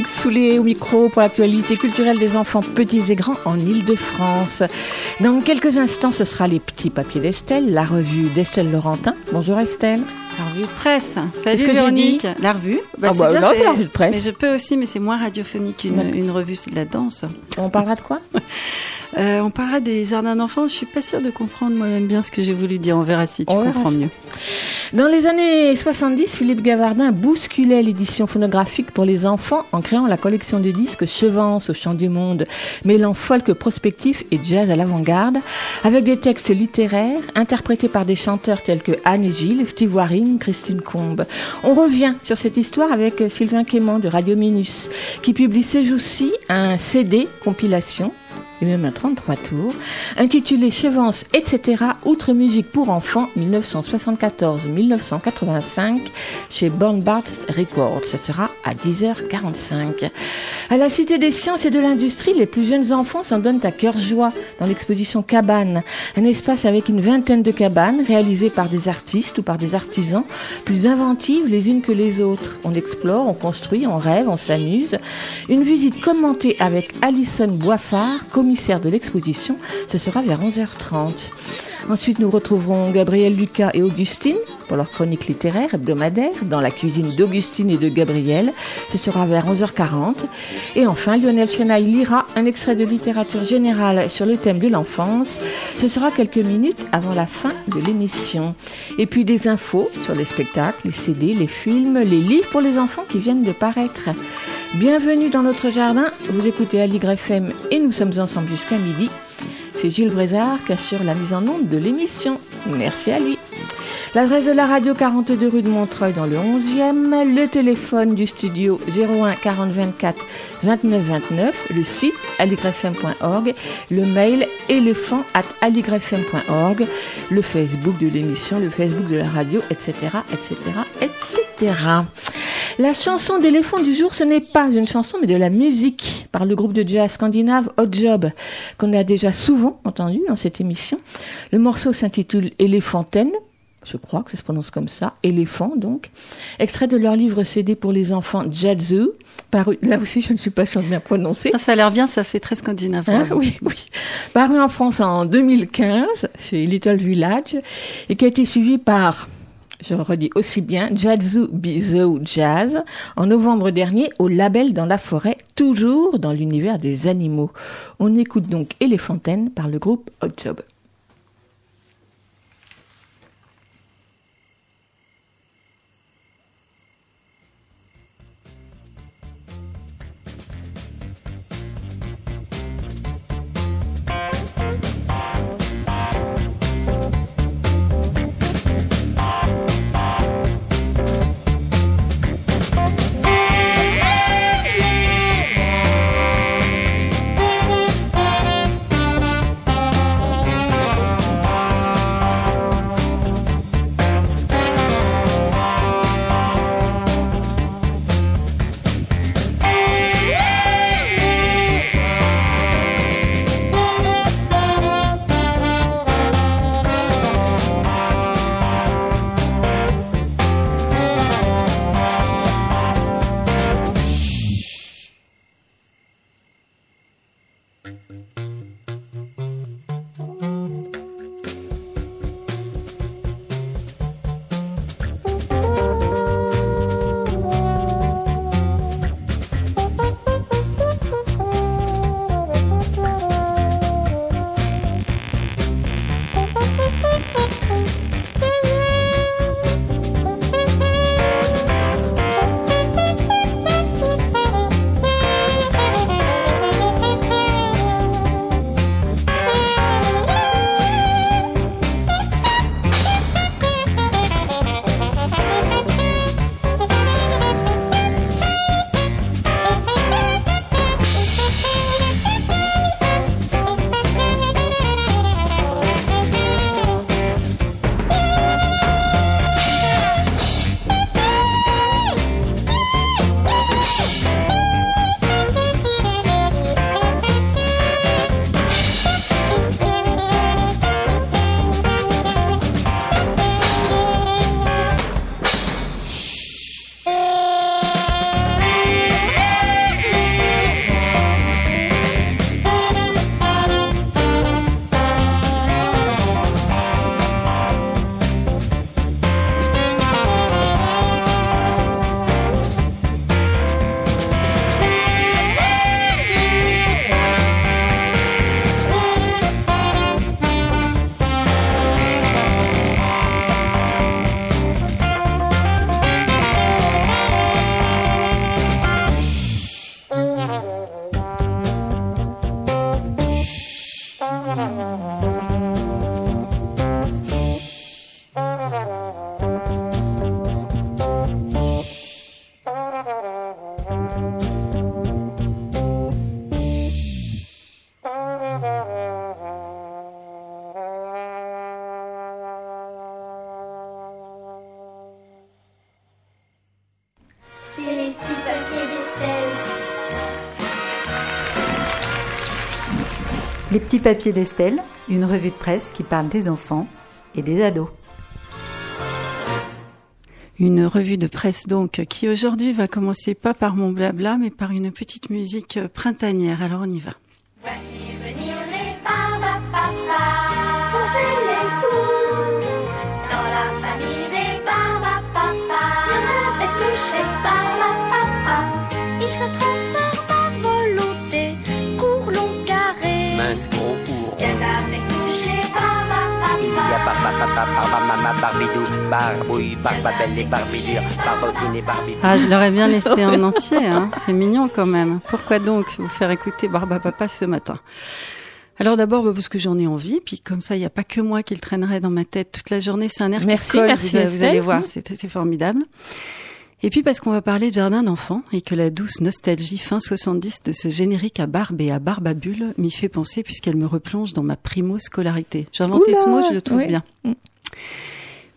Véronique Soulet au micro pour l'actualité culturelle des enfants petits et grands en Ile-de-France. Dans quelques instants, ce sera les petits papiers d'Estelle, la revue d'Estelle Laurentin. Bonjour Estelle. La revue de presse. Salut que j'ai Véronique. dit La revue. Ah bah, bien, non, c'est la revue de presse. Mais je peux aussi, mais c'est moins radiophonique qu'une une revue, c'est de la danse. On parlera de quoi Euh, on parlera des jardins d'enfants. Je suis pas sûre de comprendre moi-même bien ce que j'ai voulu dire. On verra si tu On comprends mieux. Dans les années 70, Philippe Gavardin bousculait l'édition phonographique pour les enfants en créant la collection de disques Chevance au chant du monde, mêlant folk prospectif et jazz à l'avant-garde, avec des textes littéraires interprétés par des chanteurs tels que Anne et Gilles, Steve Waring, Christine Combe. On revient sur cette histoire avec Sylvain Quément de Radio Minus, qui publie ces jours-ci un CD compilation et même un 33 tours, intitulé Chevance, etc. Outre musique pour enfants 1974-1985 chez Born Bart Records. Ce sera à 10h45. À la Cité des Sciences et de l'Industrie, les plus jeunes enfants s'en donnent à cœur joie dans l'exposition Cabane, un espace avec une vingtaine de cabanes réalisées par des artistes ou par des artisans plus inventives les unes que les autres. On explore, on construit, on rêve, on s'amuse. Une visite commentée avec Alison Boifard, commissaire de l'exposition, ce sera vers 11h30. Ensuite, nous retrouverons Gabriel Lucas et Augustine pour leur chronique littéraire hebdomadaire dans la cuisine d'Augustine et de Gabriel. Ce sera vers 11h40. Et enfin, Lionel Chenaille lira un extrait de littérature générale sur le thème de l'enfance. Ce sera quelques minutes avant la fin de l'émission. Et puis des infos sur les spectacles, les CD, les films, les livres pour les enfants qui viennent de paraître. Bienvenue dans notre jardin. Vous écoutez Aligre FM et nous sommes ensemble jusqu'à midi. C'est Gilles Brézard qui assure la mise en onde de l'émission. Merci à lui. L'adresse de la radio 42 rue de Montreuil dans le 11e, le téléphone du studio 01 40 24 29 29, le site aligrefm.org, le mail éléphant at aligrefm.org, le Facebook de l'émission, le Facebook de la radio, etc., etc., etc. La chanson d'éléphant du jour, ce n'est pas une chanson, mais de la musique par le groupe de jazz scandinave Hot Job, qu'on a déjà souvent entendu dans cette émission. Le morceau s'intitule Éléphantaine. Je crois que ça se prononce comme ça, éléphant donc. Extrait de leur livre CD pour les enfants Jazzu, paru, là aussi je ne suis pas sûre de bien prononcer. Ah, ça a l'air bien, ça fait très scandinave. Hein, oui, oui. Paru en France en 2015 chez Little Village et qui a été suivi par, je redis aussi bien, Jazzu Bizou Jazz en novembre dernier au label dans la forêt, toujours dans l'univers des animaux. On écoute donc Éléphantaine par le groupe Hot Job. Les petits papiers d'Estelle, une revue de presse qui parle des enfants et des ados. Une revue de presse donc qui aujourd'hui va commencer pas par mon blabla mais par une petite musique printanière. Alors on y va. Voici Ah, je l'aurais bien laissé en entier, hein. c'est mignon quand même. Pourquoi donc vous faire écouter Barba Papa ce matin? Alors d'abord bah, parce que j'en ai envie, puis comme ça il n'y a pas que moi qui le traînerai dans ma tête toute la journée, c'est un air Merci, qui colle, merci, vous, vous allez voir, c'est formidable. Et puis parce qu'on va parler de jardin d'enfants et que la douce nostalgie fin 70 de ce générique à barbe et à barbabule m'y fait penser puisqu'elle me replonge dans ma primo-scolarité. J'ai inventé ce mot, je le trouve oui. bien.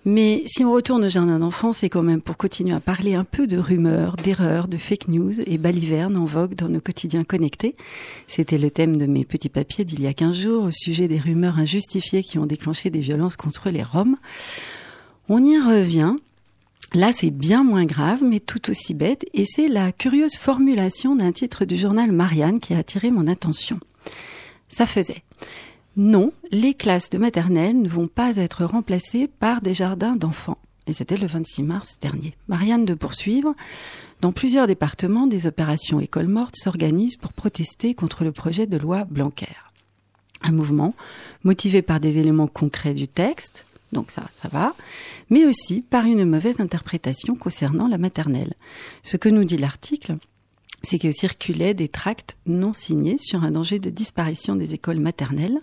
Mais si on retourne au jardin d'enfants, c'est quand même pour continuer à parler un peu de rumeurs, d'erreurs, de fake news et balivernes en vogue dans nos quotidiens connectés. C'était le thème de mes petits papiers d'il y a 15 jours au sujet des rumeurs injustifiées qui ont déclenché des violences contre les Roms. On y revient. Là, c'est bien moins grave, mais tout aussi bête, et c'est la curieuse formulation d'un titre du journal Marianne qui a attiré mon attention. Ça faisait non, les classes de maternelle ne vont pas être remplacées par des jardins d'enfants. Et c'était le 26 mars dernier. Marianne de poursuivre. Dans plusieurs départements, des opérations écoles mortes s'organisent pour protester contre le projet de loi Blanquer. Un mouvement motivé par des éléments concrets du texte, donc ça, ça va, mais aussi par une mauvaise interprétation concernant la maternelle. Ce que nous dit l'article, c'est que circulaient des tracts non signés sur un danger de disparition des écoles maternelles.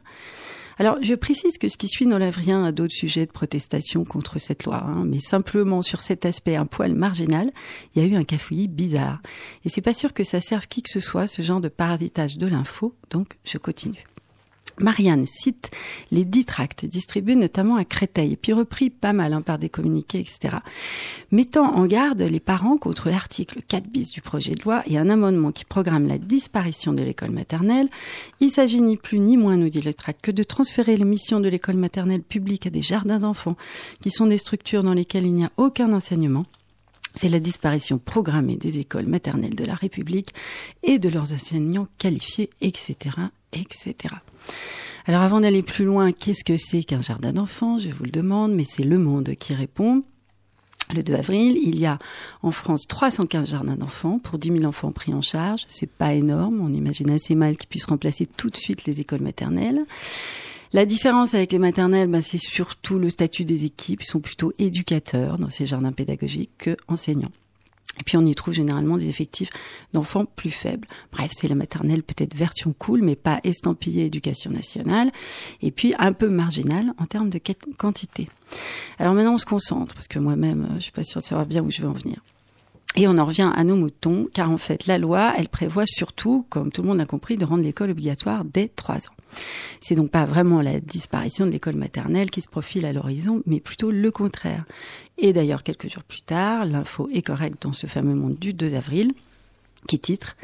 Alors, je précise que ce qui suit n'enlève rien à d'autres sujets de protestation contre cette loi, hein, mais simplement sur cet aspect un poil marginal, il y a eu un cafouillis bizarre. Et c'est pas sûr que ça serve qui que ce soit, ce genre de parasitage de l'info, donc je continue. Marianne cite les dix tracts distribués notamment à Créteil, puis repris pas mal hein, par des communiqués, etc., mettant en garde les parents contre l'article 4 bis du projet de loi et un amendement qui programme la disparition de l'école maternelle. Il s'agit ni plus ni moins, nous dit le tract, que de transférer les missions de l'école maternelle publique à des jardins d'enfants, qui sont des structures dans lesquelles il n'y a aucun enseignement. C'est la disparition programmée des écoles maternelles de la République et de leurs enseignants qualifiés, etc., etc. Alors avant d'aller plus loin, qu'est-ce que c'est qu'un jardin d'enfants? Je vous le demande, mais c'est Le Monde qui répond. Le 2 avril, il y a en France 315 jardins d'enfants pour 10 000 enfants pris en charge. C'est pas énorme. On imagine assez mal qu'ils puissent remplacer tout de suite les écoles maternelles. La différence avec les maternelles, bah, c'est surtout le statut des équipes. Ils sont plutôt éducateurs dans ces jardins pédagogiques que enseignants. Et puis on y trouve généralement des effectifs d'enfants plus faibles. Bref, c'est la maternelle peut-être version cool, mais pas estampillée éducation nationale. Et puis un peu marginale en termes de quantité. Alors maintenant on se concentre, parce que moi-même, euh, je suis pas sûre de savoir bien où je veux en venir. Et on en revient à nos moutons, car en fait, la loi, elle prévoit surtout, comme tout le monde a compris, de rendre l'école obligatoire dès 3 ans. C'est donc pas vraiment la disparition de l'école maternelle qui se profile à l'horizon, mais plutôt le contraire. Et d'ailleurs, quelques jours plus tard, l'info est correcte dans ce fameux monde du 2 avril, qui titre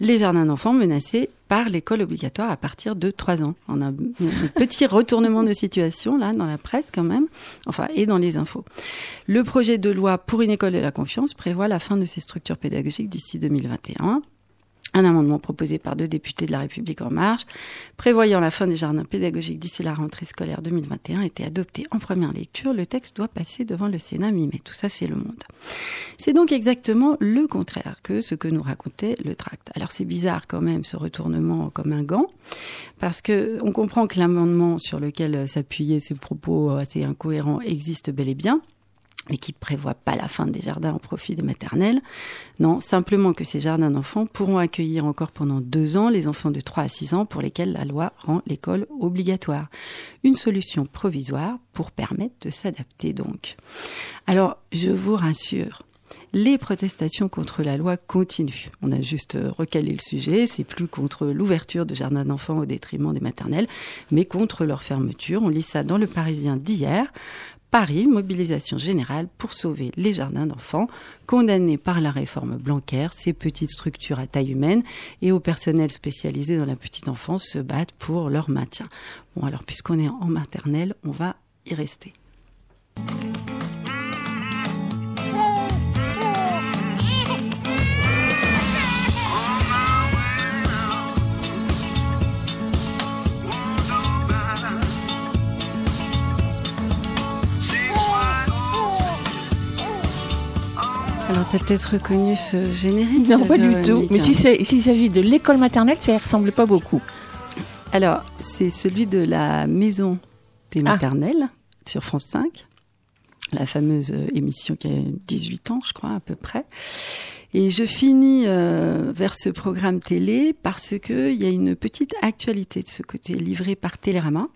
Les jardins d'enfants menacés par l'école obligatoire à partir de 3 ans. On a un petit retournement de situation là dans la presse quand même, enfin et dans les infos. Le projet de loi pour une école de la confiance prévoit la fin de ces structures pédagogiques d'ici 2021. Un amendement proposé par deux députés de la République en marche, prévoyant la fin des jardins pédagogiques d'ici la rentrée scolaire 2021, a été adopté en première lecture. Le texte doit passer devant le Sénat mi-mai. Tout ça, c'est le monde. C'est donc exactement le contraire que ce que nous racontait le tract. Alors c'est bizarre quand même ce retournement comme un gant, parce que on comprend que l'amendement sur lequel s'appuyaient ces propos assez incohérents existe bel et bien mais qui prévoit pas la fin des jardins au profit des maternelles. Non, simplement que ces jardins d'enfants pourront accueillir encore pendant deux ans les enfants de 3 à 6 ans pour lesquels la loi rend l'école obligatoire. Une solution provisoire pour permettre de s'adapter donc. Alors, je vous rassure, les protestations contre la loi continuent. On a juste recalé le sujet, c'est plus contre l'ouverture de jardins d'enfants au détriment des maternelles, mais contre leur fermeture. On lit ça dans le Parisien d'hier Paris, mobilisation générale pour sauver les jardins d'enfants, condamnés par la réforme Blanquer, ces petites structures à taille humaine et au personnel spécialisé dans la petite enfance se battent pour leur maintien. Bon, alors puisqu'on est en maternelle, on va y rester. Alors, t'as peut-être reconnu ce générique Non, pas du Véronique, tout. Mais hein. si c'est- s'il s'agit de l'école maternelle, ça ne ressemble pas beaucoup. Alors, c'est celui de la maison des Ah. maternelles sur France 5, la fameuse euh, émission qui a 18 ans, je crois, à peu près. Et je finis euh, vers ce programme télé parce que il y a une petite actualité de ce côté livré par Télérama.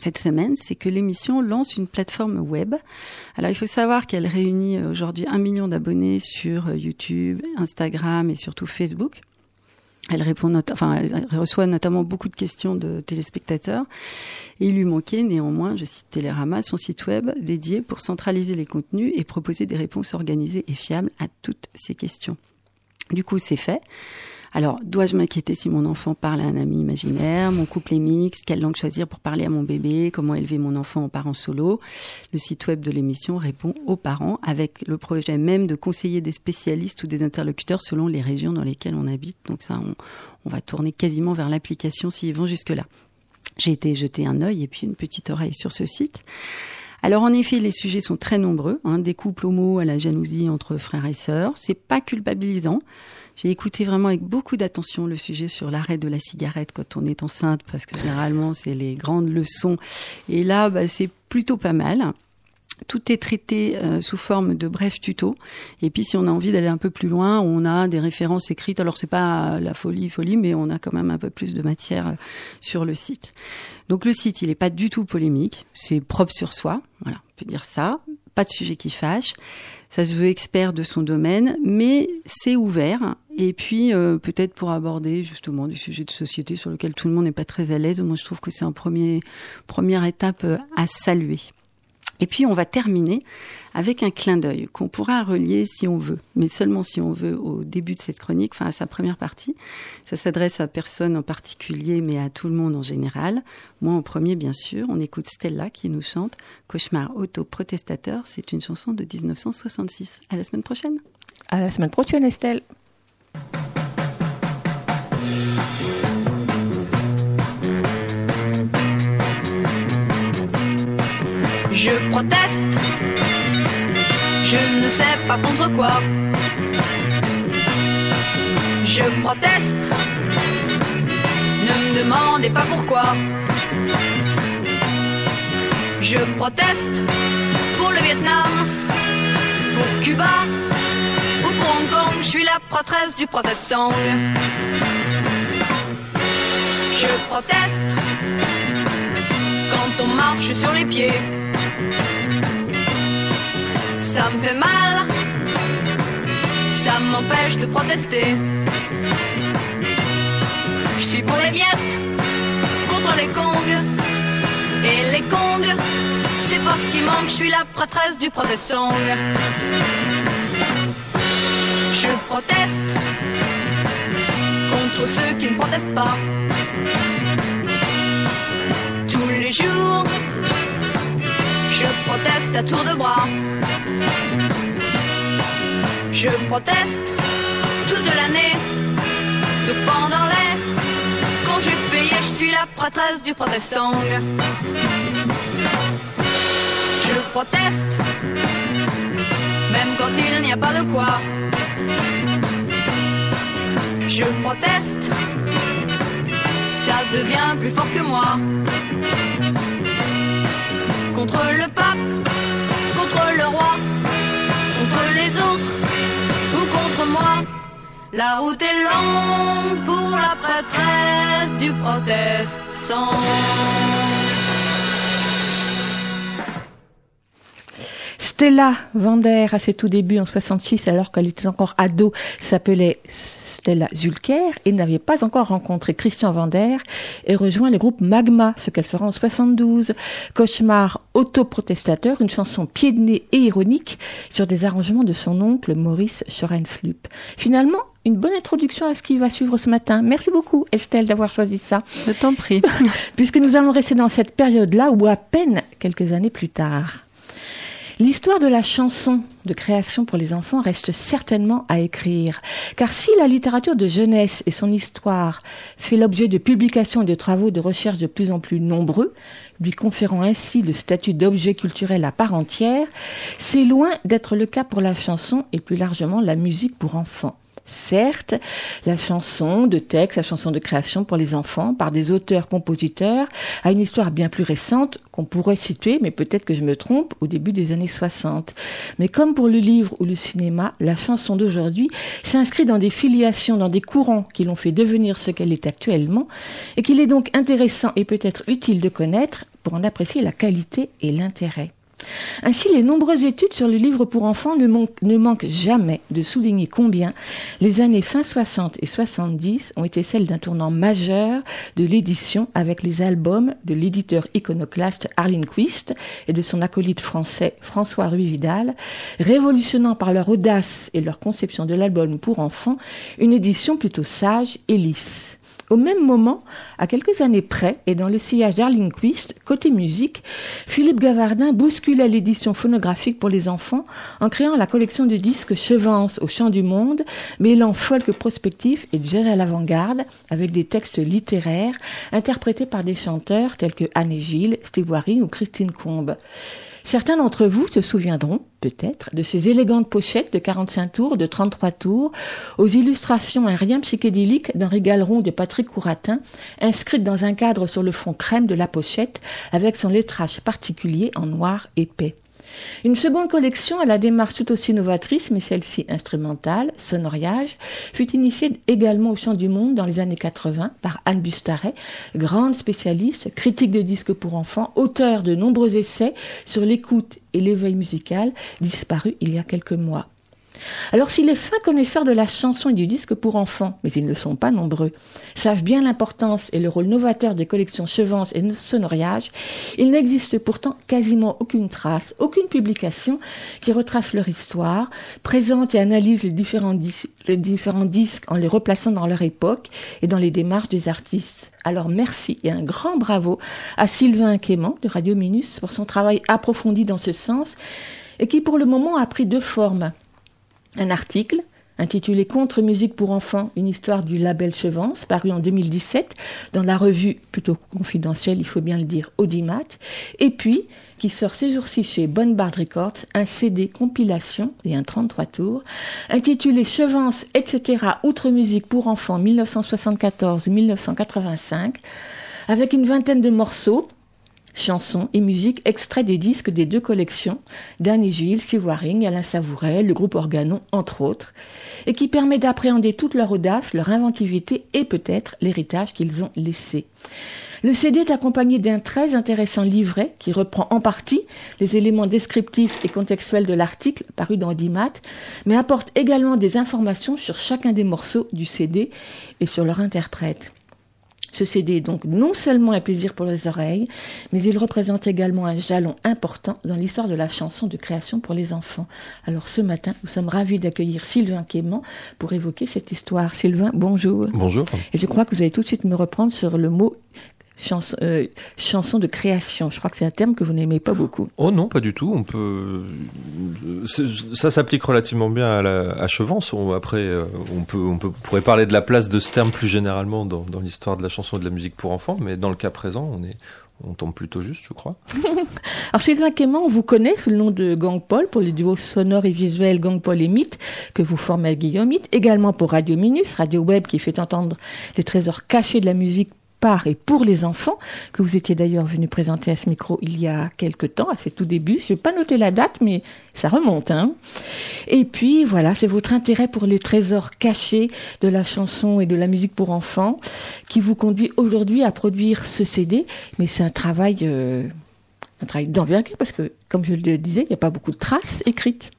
Cette semaine, c'est que l'émission lance une plateforme web. Alors, il faut savoir qu'elle réunit euh, aujourd'hui un million d'abonnés sur euh, YouTube, Instagram et surtout Facebook. Elle reçoit notamment beaucoup de questions de téléspectateurs. Il lui manquait néanmoins, je cite Télérama, son site web dédié pour centraliser les contenus et proposer des réponses organisées et fiables à toutes ces questions. Du coup, c'est fait. Alors, dois-je m'inquiéter si mon enfant parle à un ami imaginaire Mon couple est mixte Quelle langue choisir pour parler à mon bébé Comment élever mon enfant en parent solo? Le site web de l'émission répond aux parents avec le projet même de conseiller des spécialistes ou des interlocuteurs selon les régions dans lesquelles on habite. Donc ça, on, va tourner quasiment vers l'application s'ils vont jusque-là. J'ai été jeter un œil et puis une petite oreille sur ce site. Alors en effet, les sujets sont très nombreux, hein, des couples homo à la jalousie entre frères et sœurs. C'est pas culpabilisant. J'ai écouté vraiment avec beaucoup d'attention le sujet sur l'arrêt de la cigarette quand on est enceinte, parce que généralement c'est les grandes leçons. Et là, bah, c'est plutôt pas mal. Tout est traité euh, sous forme de brefs tutos. Et puis, si on a envie d'aller un peu plus loin, on a des références écrites. Alors, c'est pas la folie, folie, mais on a quand même un peu plus de matière euh, sur le site. Donc, le site, il n'est pas du tout polémique. C'est propre sur soi. Voilà, on peut dire ça. Pas de sujet qui fâche. Ça se veut expert de son domaine, mais c'est ouvert. Et puis, euh, peut-être pour aborder justement des sujets de société sur lesquels tout le monde n'est pas très à l'aise. Moi, je trouve que c'est un premier, première étape euh, à saluer. Et puis on va terminer avec un clin d'œil qu'on pourra relier si on veut, mais seulement si on veut au début de cette chronique, enfin à sa première partie. Ça s'adresse à personne en particulier, mais à tout le monde en général. Moi en premier, bien sûr, on écoute Stella qui nous chante Cauchemar auto-protestateur. C'est une chanson de 1966. À la semaine prochaine. À la semaine prochaine, Estelle. Je proteste. Je ne sais pas contre quoi. Je proteste. Ne me demandez pas pourquoi. Je proteste pour le Vietnam, pour Cuba ou pour Hong Kong. Je suis la prêtresse du protest song. Je proteste quand on marche sur les pieds. Ça me fait mal, ça m'empêche de protester. Je suis pour les viettes, contre les Kongs. Et les Kongs, c'est parce qu'il manque, je suis la prêtresse du protest song. Je proteste contre ceux qui ne protestent pas. Tous les jours, proteste à tour de bras. Je proteste toute l'année, sauf pendant les congés payés. Je suis la prêtresse du protest song. Je proteste, même quand il n'y a pas de quoi. Je proteste, ça devient plus fort que moi. Contre le pape, contre le roi, contre les autres ou contre moi. La route est longue pour la prêtresse du protest sans. Stella Vander, à ses tout débuts en 66, alors qu'elle était encore ado, s'appelait Stella Zulker et n'avait pas encore rencontré Christian Vander et rejoint le groupe Magma, ce qu'elle fera en 72. Cauchemar autoprotestateur, une chanson pied de nez et ironique sur des arrangements de son oncle Maurice Schorenslup. Finalement, une bonne introduction à ce qui va suivre ce matin. Merci beaucoup Estelle d'avoir choisi ça. Je t'en prie. Puisque nous allons rester dans cette période-là ou à peine quelques années plus tard. L'histoire de la chanson de création pour les enfants reste certainement à écrire, car si la littérature de jeunesse et son histoire fait l'objet de publications et de travaux de recherche de plus en plus nombreux, lui conférant ainsi le statut d'objet culturel à part entière, c'est loin d'être le cas pour la chanson et plus largement la musique pour enfants. Certes, la chanson de texte, la chanson de création pour les enfants par des auteurs-compositeurs a une histoire bien plus récente qu'on pourrait situer, mais peut-être que je me trompe, au début des années 60. Mais comme pour le livre ou le cinéma, la chanson d'aujourd'hui s'inscrit dans des filiations, dans des courants qui l'ont fait devenir ce qu'elle est actuellement, et qu'il est donc intéressant et peut-être utile de connaître pour en apprécier la qualité et l'intérêt. Ainsi, les nombreuses études sur le livre pour enfants ne, manquent, jamais de souligner combien les années fin 60 et 70 ont été celles d'un tournant majeur de l'édition avec les albums de l'éditeur iconoclaste Arlene Quist et de son acolyte français François Ruy Vidal, révolutionnant par leur audace et leur conception de l'album pour enfants une édition plutôt sage et lisse. Au même moment, à quelques années près, et dans le sillage d'Arling Quist, côté musique, Philippe Gavardin bousculait l'édition phonographique pour les enfants en créant la collection de disques Chevance au chant du monde, mêlant folk prospectif et jazz à l'avant-garde, avec des textes littéraires interprétés par des chanteurs tels que Anne et Gilles, Steve Waring ou Christine Combe. Certains d'entre vous se souviendront, peut-être, de ces élégantes pochettes de 45 tours, de 33 tours, aux illustrations un rien psychédéliques d'Henri Galeron de Patrick Couratin, inscrites dans un cadre sur le fond crème de la pochette, avec son lettrage particulier en noir épais. Une seconde collection à la démarche tout aussi novatrice, mais celle-ci instrumentale, Sonoriage, fut initiée également au Chant du Monde dans les années 80 par Anne Bustaret, grande spécialiste, critique de disques pour enfants, auteur de nombreux essais sur l'écoute et l'éveil musical, disparu il y a quelques mois. Alors si les fins connaisseurs de la chanson et du disque pour enfants, mais ils ne sont pas nombreux, savent bien l'importance et le rôle novateur des collections Chevance et Sonoriage, il n'existe pourtant quasiment aucune trace, aucune publication qui retrace leur histoire, présente et analyse les différents, disques en les replaçant dans leur époque et dans les démarches des artistes. Alors merci et un grand bravo à Sylvain Quément de Radio Minus pour son travail approfondi dans ce sens et qui pour le moment a pris deux formes un article intitulé Contre musique pour enfants, une histoire du label Chevance, paru en 2017 dans la revue plutôt confidentielle, il faut bien le dire, Audimat, et puis qui sort ces jours-ci chez Bonne Bard Records, un CD compilation et un 33 tours, intitulé Chevance, etc. Outre musique pour enfants 1974-1985, avec une vingtaine de morceaux, chansons et musiques extraits des disques des deux collections d'Anne Gilles, Sivoiring, Alain Savouret, le groupe Organon, entre autres, et qui permet d'appréhender toute leur audace, leur inventivité et peut-être l'héritage qu'ils ont laissé. Le CD est accompagné d'un très intéressant livret qui reprend en partie les éléments descriptifs et contextuels de l'article paru dans Dimat, mais apporte également des informations sur chacun des morceaux du CD et sur leur interprète. Ce CD est donc non seulement un plaisir pour les oreilles, mais il représente également un jalon important dans l'histoire de la chanson de création pour les enfants. Alors ce matin, nous sommes ravis d'accueillir Sylvain Quément pour évoquer cette histoire. Sylvain, bonjour. Bonjour. Et je crois que vous allez tout de suite me reprendre sur le mot chanson, euh, chanson de création. Je crois que c'est un terme que vous n'aimez pas beaucoup. Oh non, pas du tout. On peut, ça s'applique relativement bien à, la, à Chevance. On, après, euh, on peut, on peut, pourrait parler de la place de ce terme plus généralement dans, dans l'histoire de la chanson et de la musique pour enfants, mais dans le cas présent, on est, on tombe plutôt juste, je crois. Alors Sylvain Quément, on vous connaît sous le nom de Gang Paul pour le duo sonore et visuel Gang Paul et Mythe que vous formez avec Guillaume Mythe, également pour Radio Minus, radio web qui fait entendre les trésors cachés de la musique par et pour les enfants, que vous étiez d'ailleurs venu présenter à ce micro il y a quelque temps, à ses tout débuts. Je n'ai pas noté la date, mais ça remonte. Hein et puis voilà, c'est votre intérêt pour les trésors cachés de la chanson et de la musique pour enfants qui vous conduit aujourd'hui à produire ce CD. Mais c'est un travail, euh, un travail d'envergure parce que, comme je le disais, il n'y a pas beaucoup de traces écrites.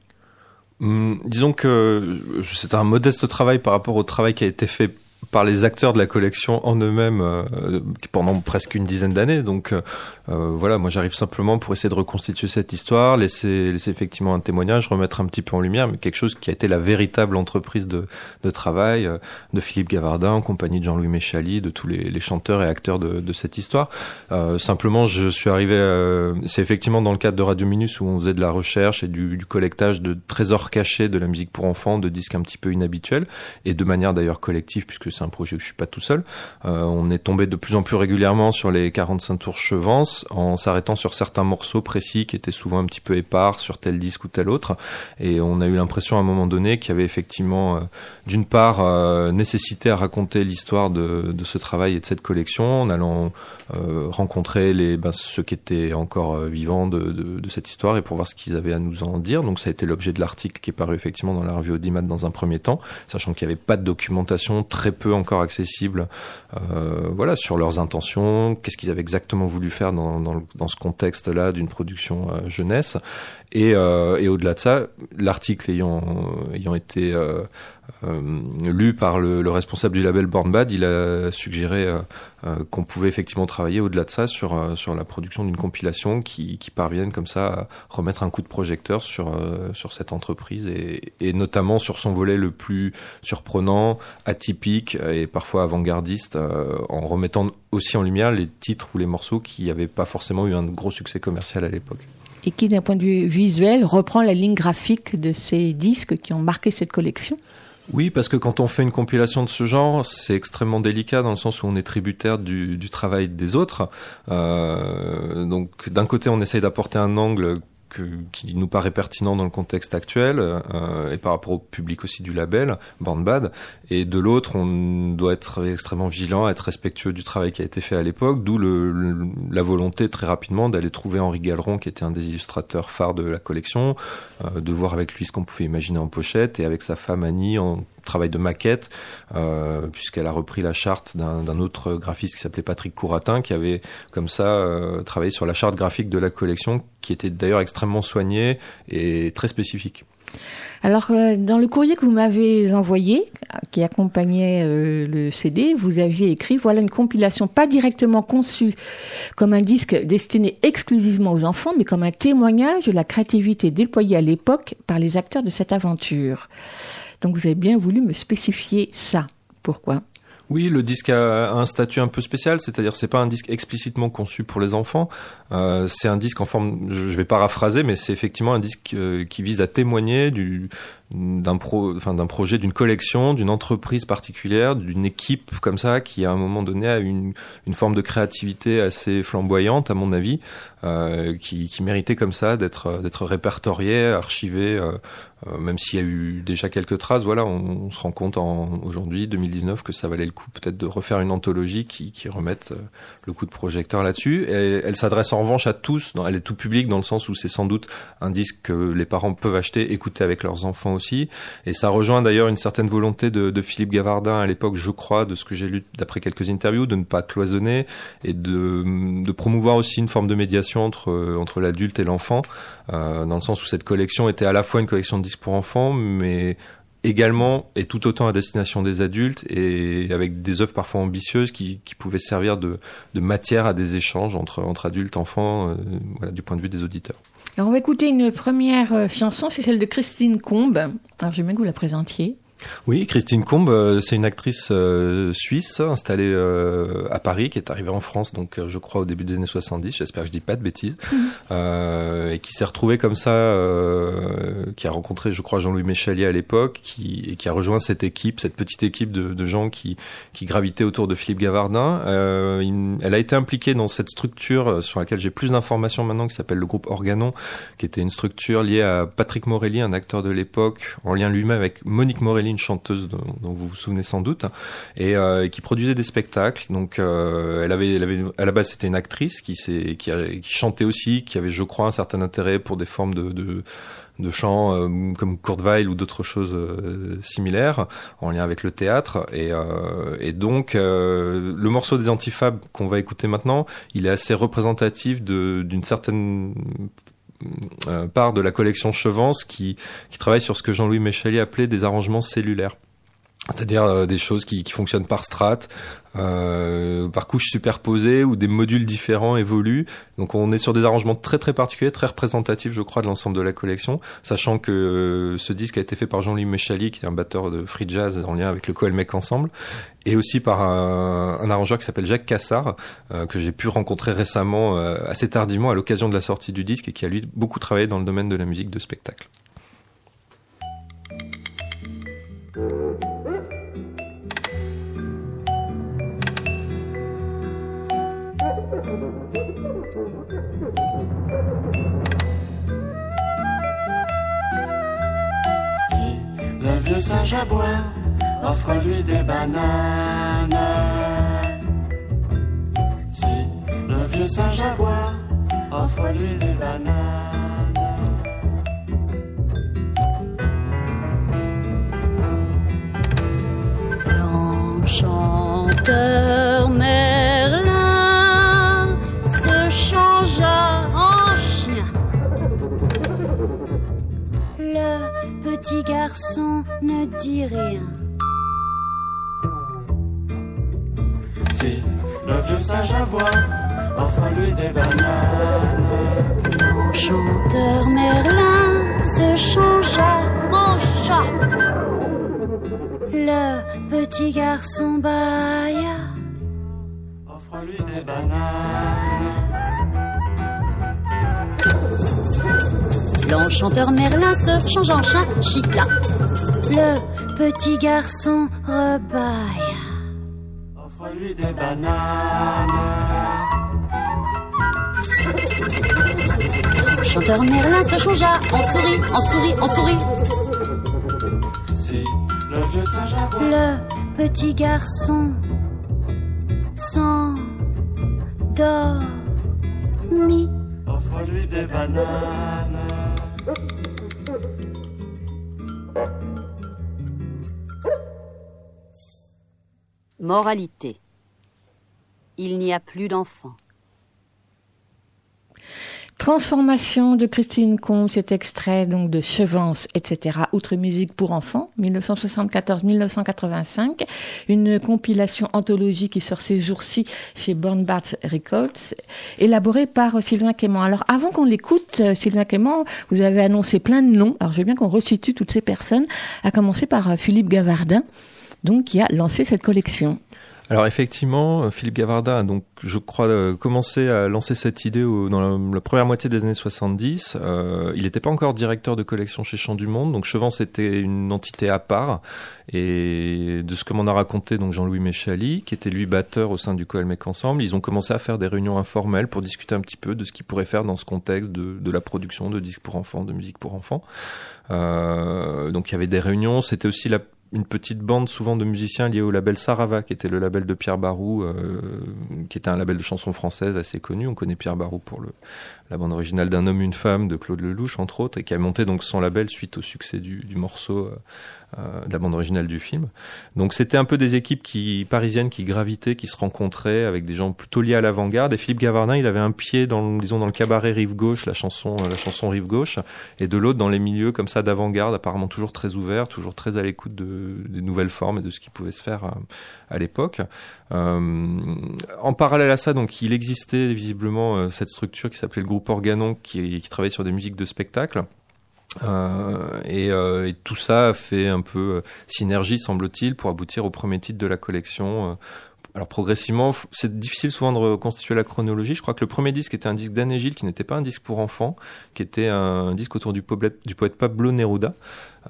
Hum, disons que euh, c'est un modeste travail par rapport au travail qui a été fait par les acteurs de la collection en eux-mêmes euh, pendant presque une dizaine d'années. Donc euh, euh, voilà, moi j'arrive simplement pour essayer de reconstituer cette histoire, laisser, laisser effectivement un témoignage, remettre un petit peu en lumière, mais quelque chose qui a été la véritable entreprise de, de travail euh, de Philippe Gavardin, en compagnie de Jean-Louis Méchali, de tous les, les, chanteurs et acteurs de, de cette histoire. Euh, simplement, je suis arrivé, euh, c'est effectivement dans le cadre de Radio Minus où on faisait de la recherche et du, du collectage de trésors cachés de la musique pour enfants, de disques un petit peu inhabituels, et de manière d'ailleurs collective, puisque c'est un projet où je suis pas tout seul. on est tombé de plus en plus régulièrement sur les 45 tours Chevance, en s'arrêtant sur certains morceaux précis qui étaient souvent un petit peu épars sur tel disque ou tel autre. Et on a eu l'impression à un moment donné qu'il y avait effectivement, euh, d'une part, euh, nécessité à raconter l'histoire de, de, ce travail et de cette collection en allant euh, rencontrer les, ben, ceux qui étaient encore euh, vivants de, de, de, cette histoire et pour voir ce qu'ils avaient à nous en dire. Donc ça a été l'objet de l'article qui est paru effectivement dans la revue Audimat dans un premier temps, sachant qu'il n'y avait pas de documentation, très peu encore accessible, euh, voilà, sur leurs intentions, qu'est-ce qu'ils avaient exactement voulu faire dans, dans, dans ce contexte-là d'une production euh, jeunesse. Et, et au-delà de ça, l'article ayant, ayant été lu par le, le, responsable du label Born Bad, il a suggéré euh, euh, qu'on pouvait effectivement travailler au-delà de ça sur, sur la production d'une compilation qui, parvienne comme ça à remettre un coup de projecteur sur, sur cette entreprise et notamment sur son volet le plus surprenant, atypique et parfois avant-gardiste, en remettant aussi en lumière les titres ou les morceaux qui n'avaient pas forcément eu un gros succès commercial à l'époque. Et qui, d'un point de vue visuel, reprend la ligne graphique de ces disques qui ont marqué cette collection? Oui, parce que quand on fait une compilation de ce genre, c'est extrêmement délicat dans le sens où on est tributaire du, travail des autres. Euh, donc d'un côté, on essaye d'apporter un angle que, qui nous paraît pertinent dans le contexte actuel euh, et par rapport au public aussi du label Bad. Et de l'autre, on doit être extrêmement vigilant, être respectueux du travail qui a été fait à l'époque, d'où le, le, la volonté très rapidement d'aller trouver Henri Galeron, qui était un des illustrateurs phares de la collection, euh, de voir avec lui ce qu'on pouvait imaginer en pochette, et avec sa femme Annie en travail de maquette, euh, puisqu'elle a repris la charte d'un autre graphiste qui s'appelait Patrick Couratin, qui avait comme ça euh, travaillé sur la charte graphique de la collection, qui était d'ailleurs extrêmement soignée et très spécifique. Alors, euh, dans le courrier que vous m'avez envoyé, qui accompagnait le CD, vous aviez écrit voilà une compilation pas directement conçue comme un disque destiné exclusivement aux enfants, mais comme un témoignage de la créativité déployée à l'époque par les acteurs de cette aventure. Donc, vous avez bien voulu me spécifier ça. Pourquoi? Oui, le disque a un statut un peu spécial, c'est-à-dire c'est pas un disque explicitement conçu pour les enfants. Euh, c'est un disque en forme, je vais paraphraser, mais c'est effectivement un disque euh, qui vise à témoigner du d'un pro, enfin d'un projet, d'une collection, d'une entreprise particulière, d'une équipe comme ça qui à un moment donné a une une forme de créativité assez flamboyante à mon avis, euh, qui, qui méritait comme ça d'être d'être répertoriée, archivée. Euh, euh, même s'il y a eu déjà quelques traces, voilà, on, on se rend compte en aujourd'hui 2019 que ça valait le coup peut-être de refaire une anthologie qui, qui remette euh, le coup de projecteur là-dessus. Et elle s'adresse en revanche à tous, elle est tout public dans le sens où c'est sans doute un disque que les parents peuvent acheter, écouter avec leurs enfants aussi. Et ça rejoint d'ailleurs une certaine volonté de, Philippe Gavardin à l'époque, je crois, de ce que j'ai lu d'après quelques interviews, de ne pas cloisonner et de, promouvoir aussi une forme de médiation entre entre l'adulte et l'enfant, euh, dans le sens où cette collection était à la fois une collection de disques pour enfants, mais également et tout autant à destination des adultes et avec des œuvres parfois ambitieuses qui, pouvaient servir de, matière à des échanges entre, entre adultes, enfants, euh, du point de vue des auditeurs. Alors on va écouter une première euh, chanson, c'est celle de Christine Combe. Alors j'aimerais que vous la présentiez. Oui, Christine Combe, euh, c'est une actrice euh, suisse installée euh, à Paris, qui est arrivée en France, donc je crois au début des années 70. J'espère que je dis pas de bêtises, mmh. et qui s'est retrouvée comme ça, qui a rencontré, je crois, Jean-Louis Méchalier à l'époque, qui et qui a rejoint cette équipe, cette petite équipe de, de gens qui qui gravitaient autour de Philippe Gavardin. Il, elle a été impliquée dans cette structure sur laquelle j'ai plus d'informations maintenant, qui s'appelle le groupe Organon, qui était une structure liée à Patrick Morelli, un acteur de l'époque, en lien lui-même avec Monique Morelli une chanteuse dont, vous vous souvenez sans doute, et euh, qui produisait des spectacles. Donc, euh, elle avait, à la base, c'était une actrice qui, qui, qui, chantait aussi, qui avait, je crois, un certain intérêt pour des formes de, de de chants euh, comme Kurt Weill ou d'autres choses euh, similaires en lien avec le théâtre et, et donc le morceau des Antifabes qu'on va écouter maintenant il est assez représentatif d'une certaine part de la collection Chevance qui, qui travaille sur ce que Jean-Louis Méchalier appelait des arrangements cellulaires. C'est-à-dire euh, des choses qui, qui fonctionnent par strates, euh, par couches superposées où des modules différents évoluent. Donc on est sur des arrangements très très particuliers, très représentatifs, je crois, de l'ensemble de la collection, sachant que euh, ce disque a été fait par Jean-Louis Méchali, qui est un batteur de free jazz en lien avec le Coelmec Ensemble, et aussi par un, un arrangeur qui s'appelle Jacques Cassard, euh, que j'ai pu rencontrer récemment, euh, assez tardivement, à l'occasion de la sortie du disque, et qui a lui beaucoup travaillé dans le domaine de la musique de spectacle. Vieux singe à bois offre-lui des bananes. Si le vieux singe à bois offre-lui des bananes. Merlin petit garçon ne dit rien. Si le vieux singe à bois offre-lui des bananes. L'enchanteur Merlin se changea en chat. Le petit garçon bâilla. Offre-lui des bananes. L'enchanteur Merlin se change en chat, chicla. Le petit garçon rebâilla. Offre-lui des bananes. L'enchanteur Merlin se changea en souris, en souris, en souris. Si le vieux singe Le petit garçon s'endormit. offre-lui des bananes. Moralité. Il n'y a plus d'enfants. Transformation de Christine Combe, cet extrait donc de Chevance, etc. Outre musique pour enfants, 1974-1985, une compilation anthologique qui sort ces jours-ci chez Born Bart Records, élaborée par Sylvain Quément. Alors avant qu'on l'écoute, euh, Sylvain Quément, vous avez annoncé plein de noms. Alors je veux bien qu'on resitue toutes ces personnes, à commencer par euh, Philippe Gavardin, donc qui a lancé cette collection. Alors effectivement, euh, Philippe Gavarda a donc, je crois, euh, commencé à lancer cette idée au- dans la, première moitié des années 70. Euh, il n'était pas encore directeur de collection chez Champ du Monde, donc Chevance était une entité à part. Et de ce que m'en a raconté donc Jean-Louis Méchali, qui était lui batteur au sein du Coelmec Ensemble, ils ont commencé à faire des réunions informelles pour discuter un petit peu de ce qu'ils pourraient faire dans ce contexte de, de la production de disques pour enfants, de musique pour enfants. Euh, donc il y avait des réunions, c'était aussi la une petite bande souvent de musiciens liés au label Sarava, qui était le label de Pierre Barou, euh, qui était un label de chansons françaises assez connu. On connaît Pierre Barou pour le, la bande originale d'un homme, une femme de Claude Lelouch, entre autres, et qui a monté donc son label suite au succès du, morceau euh, euh, de la bande originale du film. Donc c'était un peu des équipes qui parisiennes qui gravitaient, qui se rencontraient avec des gens plutôt liés à l'avant-garde. Et Philippe Gavardin, il avait un pied dans, disons, dans le cabaret Rive Gauche, la chanson, la chanson Rive Gauche, et de l'autre dans les milieux comme ça d'avant-garde, apparemment toujours très ouvert, toujours très à l'écoute de, des nouvelles formes et de ce qui pouvait se faire à, à l'époque. Euh, en parallèle à ça, donc, il existait visiblement euh, cette structure qui s'appelait le groupe Organon, qui, qui travaillait sur des musiques de spectacle. Euh, et, euh, et tout ça a fait un peu euh, synergie, semble-t-il, pour aboutir au premier titre de la collection. euh. Alors progressivement, c'est difficile souvent de reconstituer la chronologie. Je crois que le premier disque était un disque d'Anne Gilles, qui n'était pas un disque pour enfants, qui était un disque autour du poète, du poète Pablo Neruda,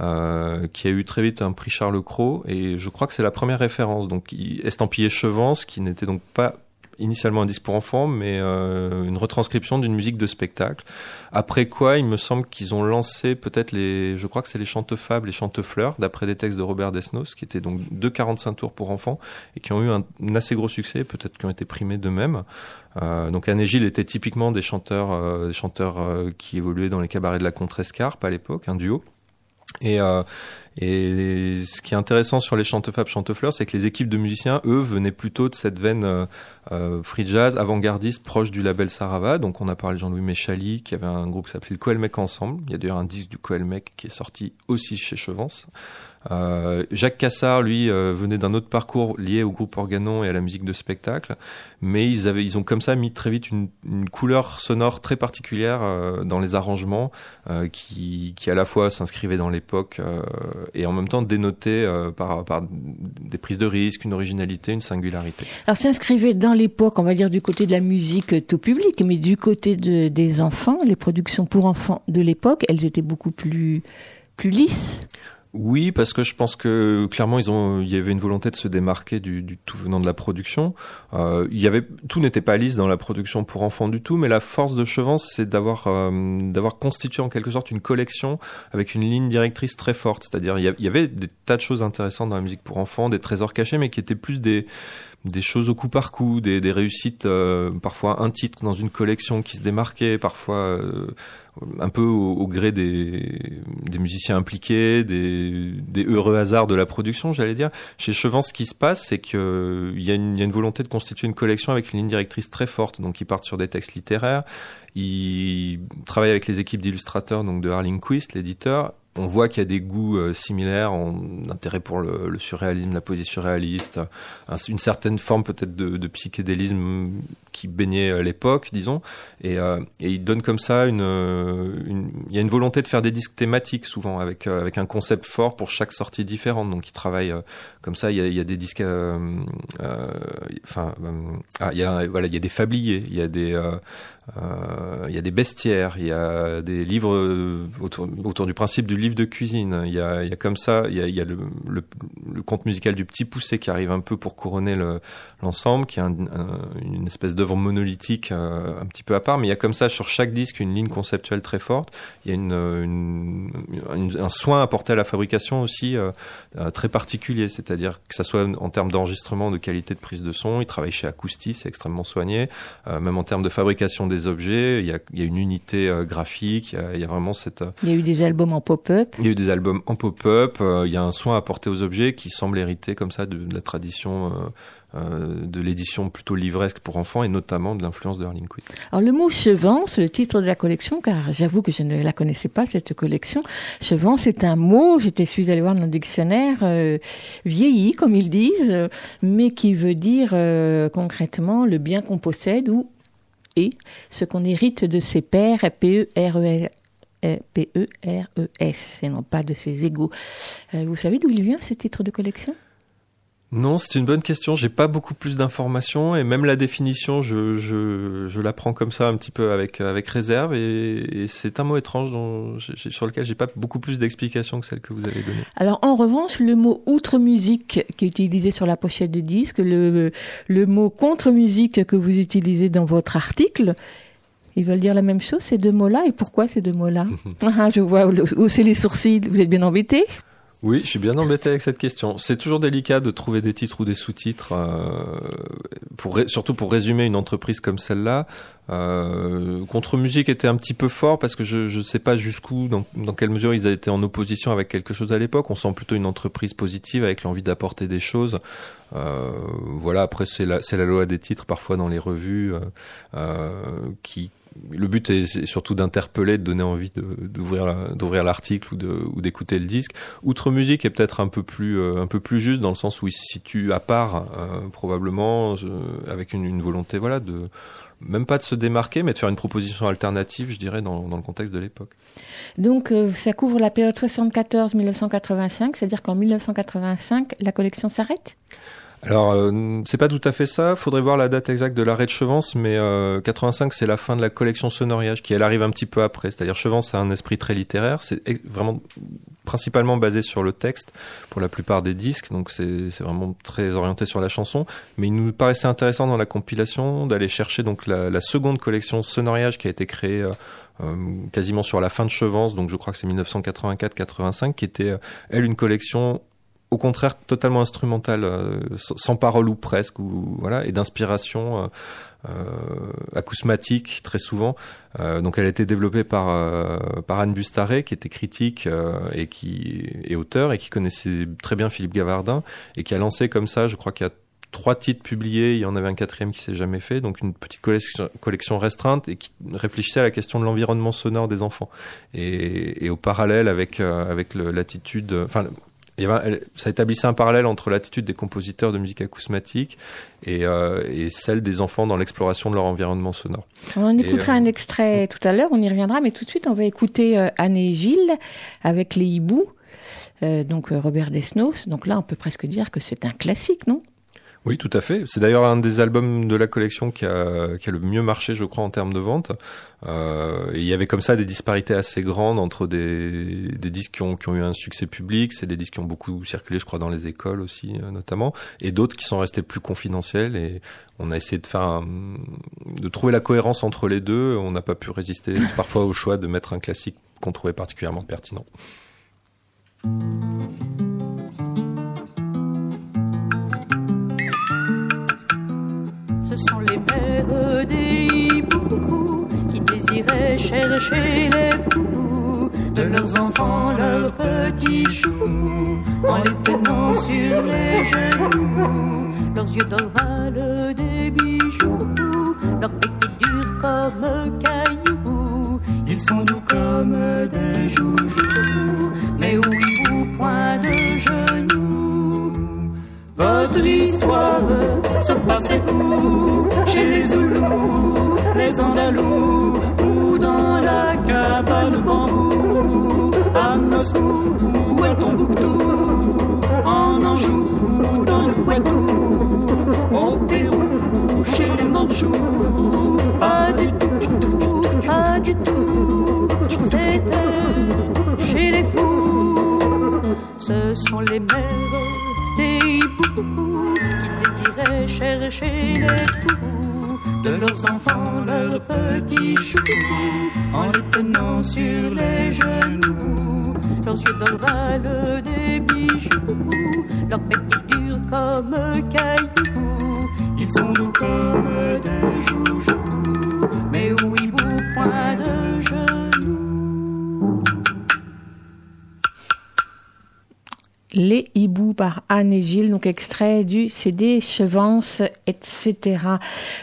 euh, qui a eu très vite un prix Charles Cros, et je crois que c'est la première référence. Donc il- estampillé Chevance, qui n'était donc pas initialement un disque pour enfants, mais euh, une retranscription d'une musique de spectacle. Après quoi, il me semble qu'ils ont lancé peut-être les, je crois que c'est les chantefables, les chantefleurs, d'après des textes de Robert Desnos, qui étaient donc deux 45 tours pour enfants et qui ont eu un, assez gros succès, peut-être qui ont été primés d'eux-mêmes. Euh, donc Anne et Gilles étaient typiquement des chanteurs, euh, des chanteurs euh, qui évoluaient dans les cabarets de la Contrescarpe à l'époque, un duo. Et, euh, Et ce qui est intéressant sur les chantefab chantefleurs, c'est que les équipes de musiciens, eux, venaient plutôt de cette veine euh, euh, free jazz, avant-gardiste, proche du label Sarava. Donc on a parlé de Jean-Louis Méchali, qui avait un groupe qui s'appelait le Coelmec Ensemble. Il y a d'ailleurs un disque du Coelmec qui est sorti aussi chez Chevance. Euh, Jacques Cassard, lui, euh, venait d'un autre parcours lié au groupe Organon et à la musique de spectacle, mais ils avaient, ils ont comme ça mis très vite une, couleur sonore très particulière euh, dans les arrangements, qui, qui à la fois s'inscrivait dans l'époque et en même temps dénotait par, des prises de risque, une originalité, une singularité. Alors s'inscrivait dans l'époque, on va dire du côté de la musique tout public, mais du côté de, des enfants, les productions pour enfants de l'époque, elles étaient beaucoup plus plus lisses. Oui, parce que je pense que clairement ils ont, il y avait une volonté de se démarquer du, du tout venant de la production. Euh, il y avait, tout n'était pas lisse dans la production pour enfants du tout, mais la force de Chevance, c'est d'avoir euh, d'avoir constitué en quelque sorte une collection avec une ligne directrice très forte. C'est-à-dire, il y avait des tas de choses intéressantes dans la musique pour enfants, des trésors cachés, mais qui étaient plus des des choses au coup par coup, des, des réussites, euh, parfois un titre dans une collection qui se démarquait, parfois euh, un peu au, gré des, musiciens impliqués, des, heureux hasards de la production, j'allais dire. Chez Chevance, ce qui se passe, c'est que il y, a une- il y a une volonté de constituer une collection avec une ligne directrice très forte. Donc, ils partent sur des textes littéraires, ils travaillent avec les équipes d'illustrateurs, donc de Harling Quist, l'éditeur. On voit qu'il y a des goûts euh, similaires, en intérêt pour le, surréalisme, la poésie surréaliste, un- une certaine forme peut-être de psychédélisme qui baignait euh, l'époque, disons. Et, euh, il donne comme ça une, euh, il y a une volonté de faire des disques thématiques souvent avec euh, avec un concept fort pour chaque sortie différente. Donc il travaille euh, comme ça. Il y a, des disques, euh, euh, enfin, euh, ah, il y a voilà, il y a des fabliers, il y a des euh, euh, il y a des bestiaires, il y a des livres euh, autour, autour du principe du livre de cuisine. Il y a, il y a comme ça, il y a, le, conte musical du Petit Poussé qui arrive un peu pour couronner le- l'ensemble, qui est un- un- une espèce d'œuvre monolithique euh, un petit peu à part. Mais il y a comme ça sur chaque disque une ligne conceptuelle très forte. Il y a une, une- une- un soin apporté à la fabrication aussi euh, euh, très particulier, c'est-à-dire que ça soit en termes d'enregistrement, de qualité de prise de son. Il travaille chez Acousti, c'est extrêmement soigné. Euh, même en termes de fabrication des objets, il y a, il y a une unité euh, graphique, il y a, il y a vraiment cette... euh, Il y a eu des albums en pop-up. il y a eu des albums en pop-up, euh, il y a un soin apporté aux objets qui semble hériter comme ça de, de la tradition euh, de l'édition plutôt livresque pour enfants et notamment de l'influence de Harling Quist. Alors le mot chevance, le titre de la collection, car j'avoue que je ne la connaissais pas cette collection. Chevance est un mot, j'étais suis allée voir dans le dictionnaire, euh, vieilli comme ils disent, mais qui veut dire euh, concrètement le bien qu'on possède ou et ce qu'on hérite de ses pères, P-E-R-E-S. P-E-R-E-S, et non pas de ses égaux. Euh, vous savez d'où il vient ce titre de collection? Non, c'est une bonne question. J'ai pas beaucoup plus d'informations et même la définition, je, je, je la prends comme ça un petit peu avec avec réserve et, et c'est un mot étrange dont sur lequel j'ai pas beaucoup plus d'explications que celle que vous avez donnée. Alors en revanche, le mot outre musique qui est utilisé sur la pochette de disque, le, le mot contre musique que vous utilisez dans votre article, ils veulent dire la même chose ces deux mots-là et pourquoi ces deux mots-là? Ah, Je vois où c'est les sourcils. Vous êtes bien embêté Oui, je suis bien embêté avec cette question. C'est toujours délicat de trouver des titres ou des sous-titres, euh, pour surtout pour résumer une entreprise comme celle-là. Euh, Contre musique était un petit peu fort parce que je ne sais pas jusqu'où, dans, dans quelle mesure ils étaient en opposition avec quelque chose à l'époque. On sent plutôt une entreprise positive avec l'envie d'apporter des choses. Euh, voilà, après c'est la, la loi des titres parfois dans les revues euh, euh, qui le but est, surtout d'interpeller, de donner envie d'ouvrir la- d'ouvrir l'article ou d'écouter le disque. Outre musique est peut-être un peu plus euh, un peu plus juste dans le sens où il se situe à part euh, probablement euh, avec une, volonté voilà de même pas de se démarquer mais de faire une proposition alternative je dirais dans, le contexte de l'époque. Donc ça couvre la période 74-1985, c'est-à-dire qu'en 1985, la collection s'arrête? Alors, euh, c'est pas tout à fait ça. Faudrait voir la date exacte de l'arrêt de Chevance, mais euh, 85, c'est la fin de la collection Sonoriage, qui elle arrive un petit peu après. C'est-à-dire Chevance a un esprit très littéraire. C'est vraiment principalement basé sur le texte pour la plupart des disques, donc c'est c'est vraiment très orienté sur la chanson. Mais il nous paraissait intéressant dans la compilation d'aller chercher donc la, la seconde collection Sonoriage qui a été créée. euh, euh, quasiment sur la fin de Chevance, donc je crois que c'est 1984-85, qui était euh, elle une collection au contraire totalement instrumentale, euh, sans, parole ou presque, ou voilà, et d'inspiration. euh, euh, acousmatique très souvent. Donc elle a été développée par par Anne Bustaré qui était critique et qui est auteur et qui connaissait très bien Philippe Gavardin et qui a lancé comme ça, je crois qu'il y a trois titres publiés, il y en avait un quatrième qui s'est jamais fait, donc une petite collection, restreinte et qui réfléchissait à la question de l'environnement sonore des enfants et, et au parallèle avec euh, avec l'attitude, enfin il y avait un- elle- ça établissait un parallèle entre l'attitude des compositeurs de musique acousmatique et, euh, et celle des enfants dans l'exploration de leur environnement sonore. On Et, écoutera euh, un extrait tout à l'heure, on y reviendra, mais tout de suite, on va écouter euh, Anne et Gilles avec les hiboux, euh, donc euh, Robert Desnos. Donc là, on peut presque dire que c'est un classique, non? Oui, tout à fait. C'est d'ailleurs un des albums de la collection qui a, qui a le mieux marché, je crois, en termes de vente. Euh, il y avait comme ça des disparités assez grandes entre des, des disques qui ont, qui ont eu un succès public, c'est des disques qui ont beaucoup circulé, je crois, dans les écoles aussi, euh, notamment, et d'autres qui sont restés plus confidentiels. Et on a essayé de faire, un- de trouver la cohérence entre les deux. On n'a pas pu résister parfois au choix de mettre un classique qu'on trouvait particulièrement pertinent. Ce sont les mères des hiboux qui désiraient chercher les poupous de leurs enfants, leurs petits choux, en les tenant sur les genoux. Leurs yeux d'or des bijoux, leurs bec est dur comme cailloux. Ils sont doux comme des joujoux, mais oui, ou point de. Votre histoire se passait où? Chez les Zoulous, les Andalous Ou dans la cabane bambou? À Moscou ou à Tombouctou En Anjou ou dans le Poitou? Au Pérou ou chez les Mandchous Pas du tout, du tout, pas du tout. C'était chez les fous Ce sont les mères des hiboux qui désiraient chercher les poupous de leurs enfants, leurs petits choux, en les tenant sur les genoux. Leurs yeux d'or valent des bijoux, leur bec est dur comme cailloux. Ils sont doux comme des joujoux, mais où hibou point de Les hiboux par Anne et Gilles, donc extrait du CD Chevance, etc.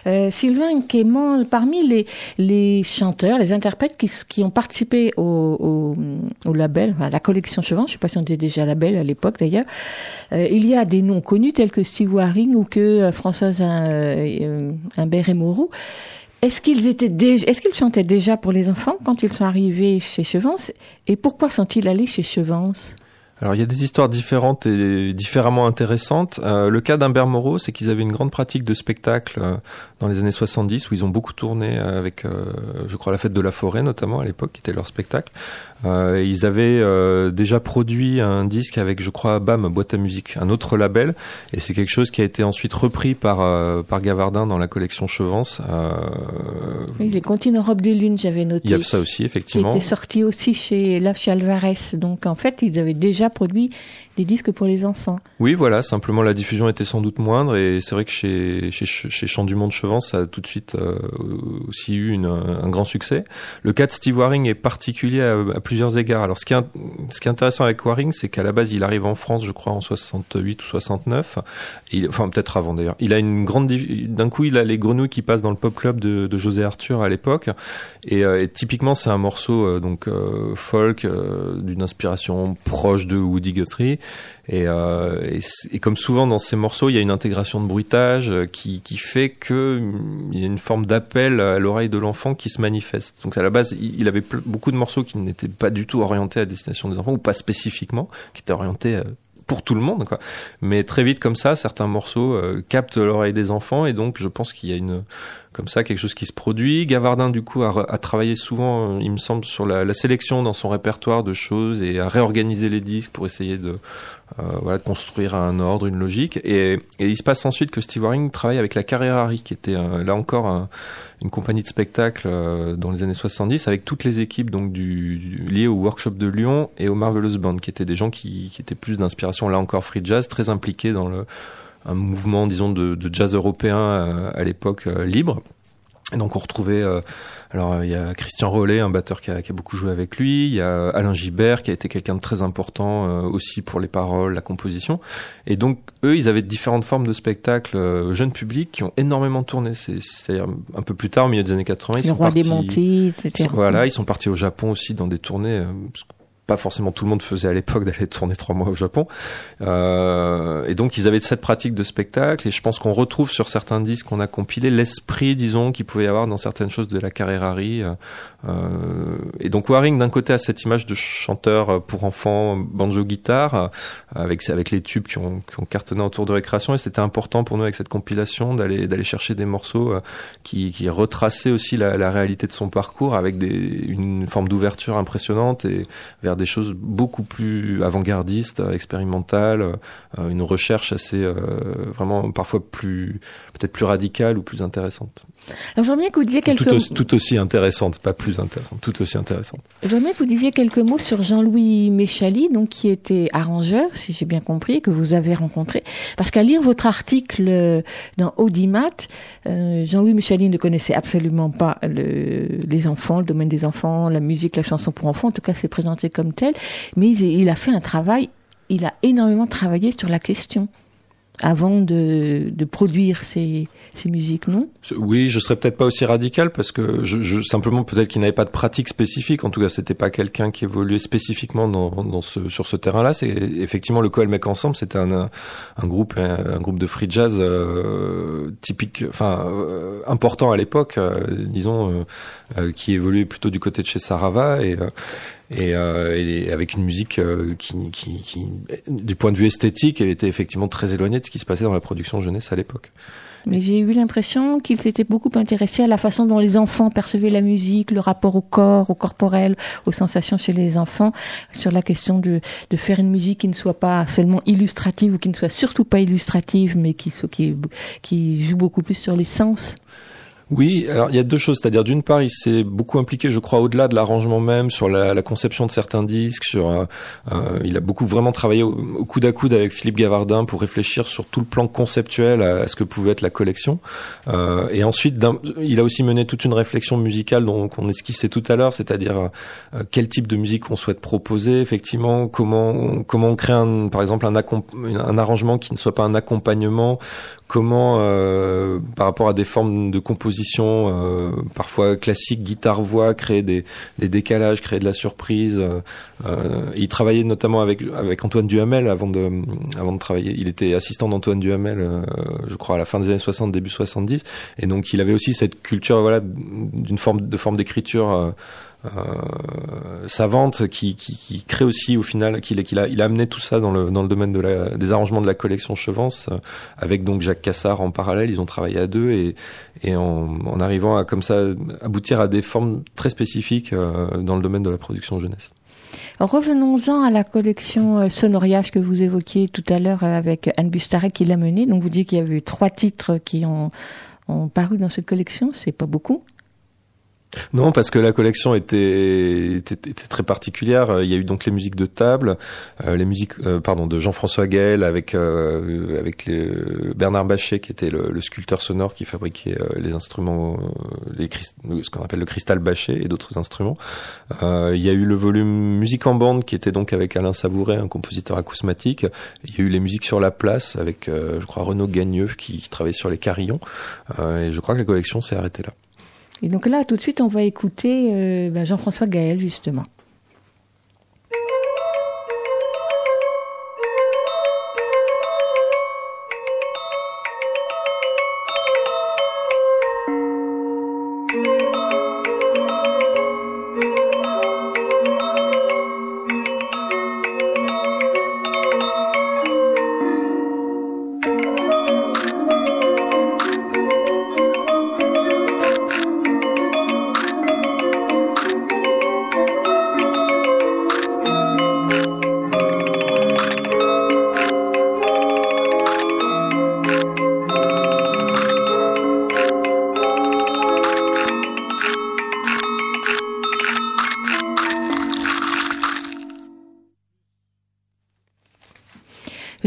Euh, Sylvain Quément, parmi les, les chanteurs, les interprètes qui, qui ont participé au, au, au label, à la collection Chevance, je sais pas si on était déjà label à l'époque d'ailleurs, euh, il y a des noms connus tels que Steve Waring ou que euh, Françoise euh, Imbert et Moreau. Est-ce qu'ils étaient déjà, est-ce qu'ils chantaient déjà pour les enfants quand ils sont arrivés chez Chevance? Et pourquoi sont-ils allés chez Chevance? Alors il y a des histoires différentes et différemment intéressantes. Euh, le cas d'Humbert Moreau, c'est qu'ils avaient une grande pratique de spectacle euh, dans les années 70 où ils ont beaucoup tourné avec, euh, je crois, la fête de la forêt notamment à l'époque, qui était leur spectacle. Euh, ils avaient euh, déjà produit un disque avec, je crois, BAM, boîte à musique, un autre label, et c'est quelque chose qui a été ensuite repris par euh, par Gavardin dans la collection Chevance. Euh, Oui, les comptines en robe de lune, j'avais noté. il y a ça aussi, Qui effectivement. était sorti aussi chez là chez Alvarez. Donc en fait, ils avaient déjà produit disques pour les enfants. Oui, voilà, simplement la diffusion était sans doute moindre et c'est vrai que chez, Chant du Monde Chevance, ça a tout de suite euh, aussi eu un grand succès. Le cas de Steve Waring est particulier à, plusieurs égards. Alors ce qui est, intéressant avec Waring, c'est qu'à la base, il arrive en France, je crois, en 68 ou 69. Il, enfin, peut-être avant d'ailleurs. Il a une grande, d'un coup, il a les grenouilles qui passent dans le pop club de, José Arthur à l'époque. Et, euh, typiquement, c'est un morceau euh, donc folk d'une inspiration proche de Woody Guthrie. Et, euh, et, comme souvent dans ces morceaux, il y a une intégration de bruitage euh, qui, fait que hum, il y a une forme d'appel à l'oreille de l'enfant qui se manifeste. Donc à la base, il avait beaucoup de morceaux qui n'étaient pas du tout orientés à destination des enfants ou pas spécifiquement, qui étaient orientés euh, pour tout le monde, quoi. Mais très vite comme ça, certains morceaux euh, captent l'oreille des enfants et donc je pense qu'il y a une comme ça, quelque chose qui se produit. Gavardin, du coup, a, a travaillé souvent, euh, il me semble, sur la, sélection dans son répertoire de choses et à réorganiser les disques pour essayer de, euh, voilà, de construire un ordre, une logique. Et, et, il se passe ensuite que Steve Waring travaille avec la Carrerari, qui était là encore un, une compagnie de spectacle euh, dans les années 70, avec toutes les équipes donc du, du liées au workshop de Lyon et au Marvelous Band, qui étaient des gens qui, qui étaient plus d'inspiration, là encore free jazz, très impliqués dans le un mouvement, disons, de, de jazz européen euh, à l'époque euh, libre. Et donc on retrouvait, euh, alors il y a Christian Rollet, un batteur qui a, qui a, beaucoup joué avec lui, il y a Alain Gibert qui a été quelqu'un de très important euh, aussi pour les paroles, la composition. Et donc eux, ils avaient différentes formes de spectacles euh, jeunes publics qui ont énormément tourné. C'est-à-dire un peu plus tard, au milieu des années 80, ils le sont roi partis. des etc. Voilà, ils sont partis au Japon aussi dans des tournées. Pas forcément tout le monde faisait à l'époque d'aller tourner trois mois au Japon. Euh, et donc ils avaient cette pratique de spectacle et je pense qu'on retrouve sur certains disques qu'on a compilés l'esprit, disons, qu'il pouvait y avoir dans certaines choses de la Carrerari. Euh, et donc Waring d'un côté a cette image de chanteur pour enfants banjo-guitare avec avec les tubes qui ont, cartonné autour de récréation et c'était important pour nous avec cette compilation d'aller d'aller chercher des morceaux qui, qui retraçaient aussi la, la réalité de son parcours avec des, une forme d'ouverture impressionnante et vers des choses beaucoup plus avant-gardistes, expérimentales, euh, une recherche assez euh, vraiment parfois plus peut-être plus radicale ou plus intéressante. Alors j'aimerais bien que vous disiez quelques tout aussi, tout aussi intéressante, pas plus intéressante, tout aussi intéressante. J'aimerais bien que vous disiez quelques mots sur Jean-Louis Méchali, donc qui était arrangeur, si j'ai bien compris, que vous avez rencontré, parce qu'à lire votre article dans Audimat, euh, Jean-Louis Méchali ne connaissait absolument pas le, les enfants, le domaine des enfants, la musique, la chanson pour enfants. En tout cas, c'est présenté comme tel, mais il, a fait un travail. Il a énormément travaillé sur la question avant de, produire ces, musiques, non? Oui, je serais peut-être pas aussi radical parce que simplement peut-être qu'il n'avait pas de pratique spécifique. En tout cas, c'était pas quelqu'un qui évoluait spécifiquement sur ce terrain-là. Effectivement le Coel Mec Ensemble, c'était un, groupe de free jazz euh, typique, enfin euh, important à l'époque, euh, disons, qui évoluait plutôt du côté de chez Sarava et et, euh, et, avec une musique euh, qui, qui, qui, du point de vue esthétique, était effectivement très éloignée de ce qui se passait dans la production jeunesse à l'époque. Mais j'ai eu l'impression qu'il s'était beaucoup intéressé à la façon dont les enfants percevaient la musique, le rapport au corps, au corporel, aux sensations chez les enfants, sur la question de, de faire une musique qui ne soit pas seulement illustrative ou qui ne soit surtout pas illustrative, mais qui, qui, qui joue beaucoup plus sur les sens. Oui, alors il y a deux choses, c'est-à-dire d'une part, il s'est beaucoup impliqué, je crois, au-delà de l'arrangement même, sur la, la, conception de certains disques, sur, euh, euh, il a beaucoup vraiment travaillé au, coude à coude avec Philippe Gavardin pour réfléchir sur tout le plan conceptuel à, ce que pouvait être la collection. Euh, et ensuite, il a aussi mené toute une réflexion musicale dont on esquissait tout à l'heure, c'est-à-dire euh, quel type de musique on souhaite proposer, effectivement, comment comment on crée un, par exemple un, un arrangement qui ne soit pas un accompagnement, comment, euh, par rapport à des formes de composition euh, parfois classiques, guitare-voix, créer des, des, décalages, créer de la surprise. Euh, il travaillait notamment avec, avec Antoine Duhamel avant de, avant de travailler. Il était assistant d'Antoine Duhamel, euh, je crois, à la fin des années 60, début 70. Et donc, il avait aussi cette culture voilà, d'une forme de forme d'écriture euh, euh, savante qui, qui, crée aussi au final qu'il a il a amené tout ça dans le domaine des arrangements de la collection Chevance euh, avec donc Jacques Cassard en parallèle ils ont travaillé à deux et en, arrivant à comme ça aboutir à des formes très spécifiques euh, dans le domaine de la production jeunesse. Revenons-en à la collection Sonoriage que vous évoquiez tout à l'heure avec Anne Bustarek qui l'a menée. Donc vous dites qu'il y avait eu trois titres qui ont, ont paru dans cette collection, c'est pas beaucoup. Non, parce que la collection était, très particulière. Il y a eu donc les musiques de table, euh, les musiques, euh, pardon, de Jean-François Gaël avec euh, Bernard Bachet qui était le, sculpteur sonore qui fabriquait les instruments, ce qu'on appelle le cristal Bachet et d'autres instruments. il y a eu le volume musique en bande qui était donc avec Alain Savouret, un compositeur acousmatique. Il y a eu les musiques sur la place avec, je crois, Renaud Gagneux qui, qui travaillait sur les carillons. et je crois que la collection s'est arrêtée là. Et donc là, tout de suite, on va écouter euh, ben Jean-François Gaël, justement.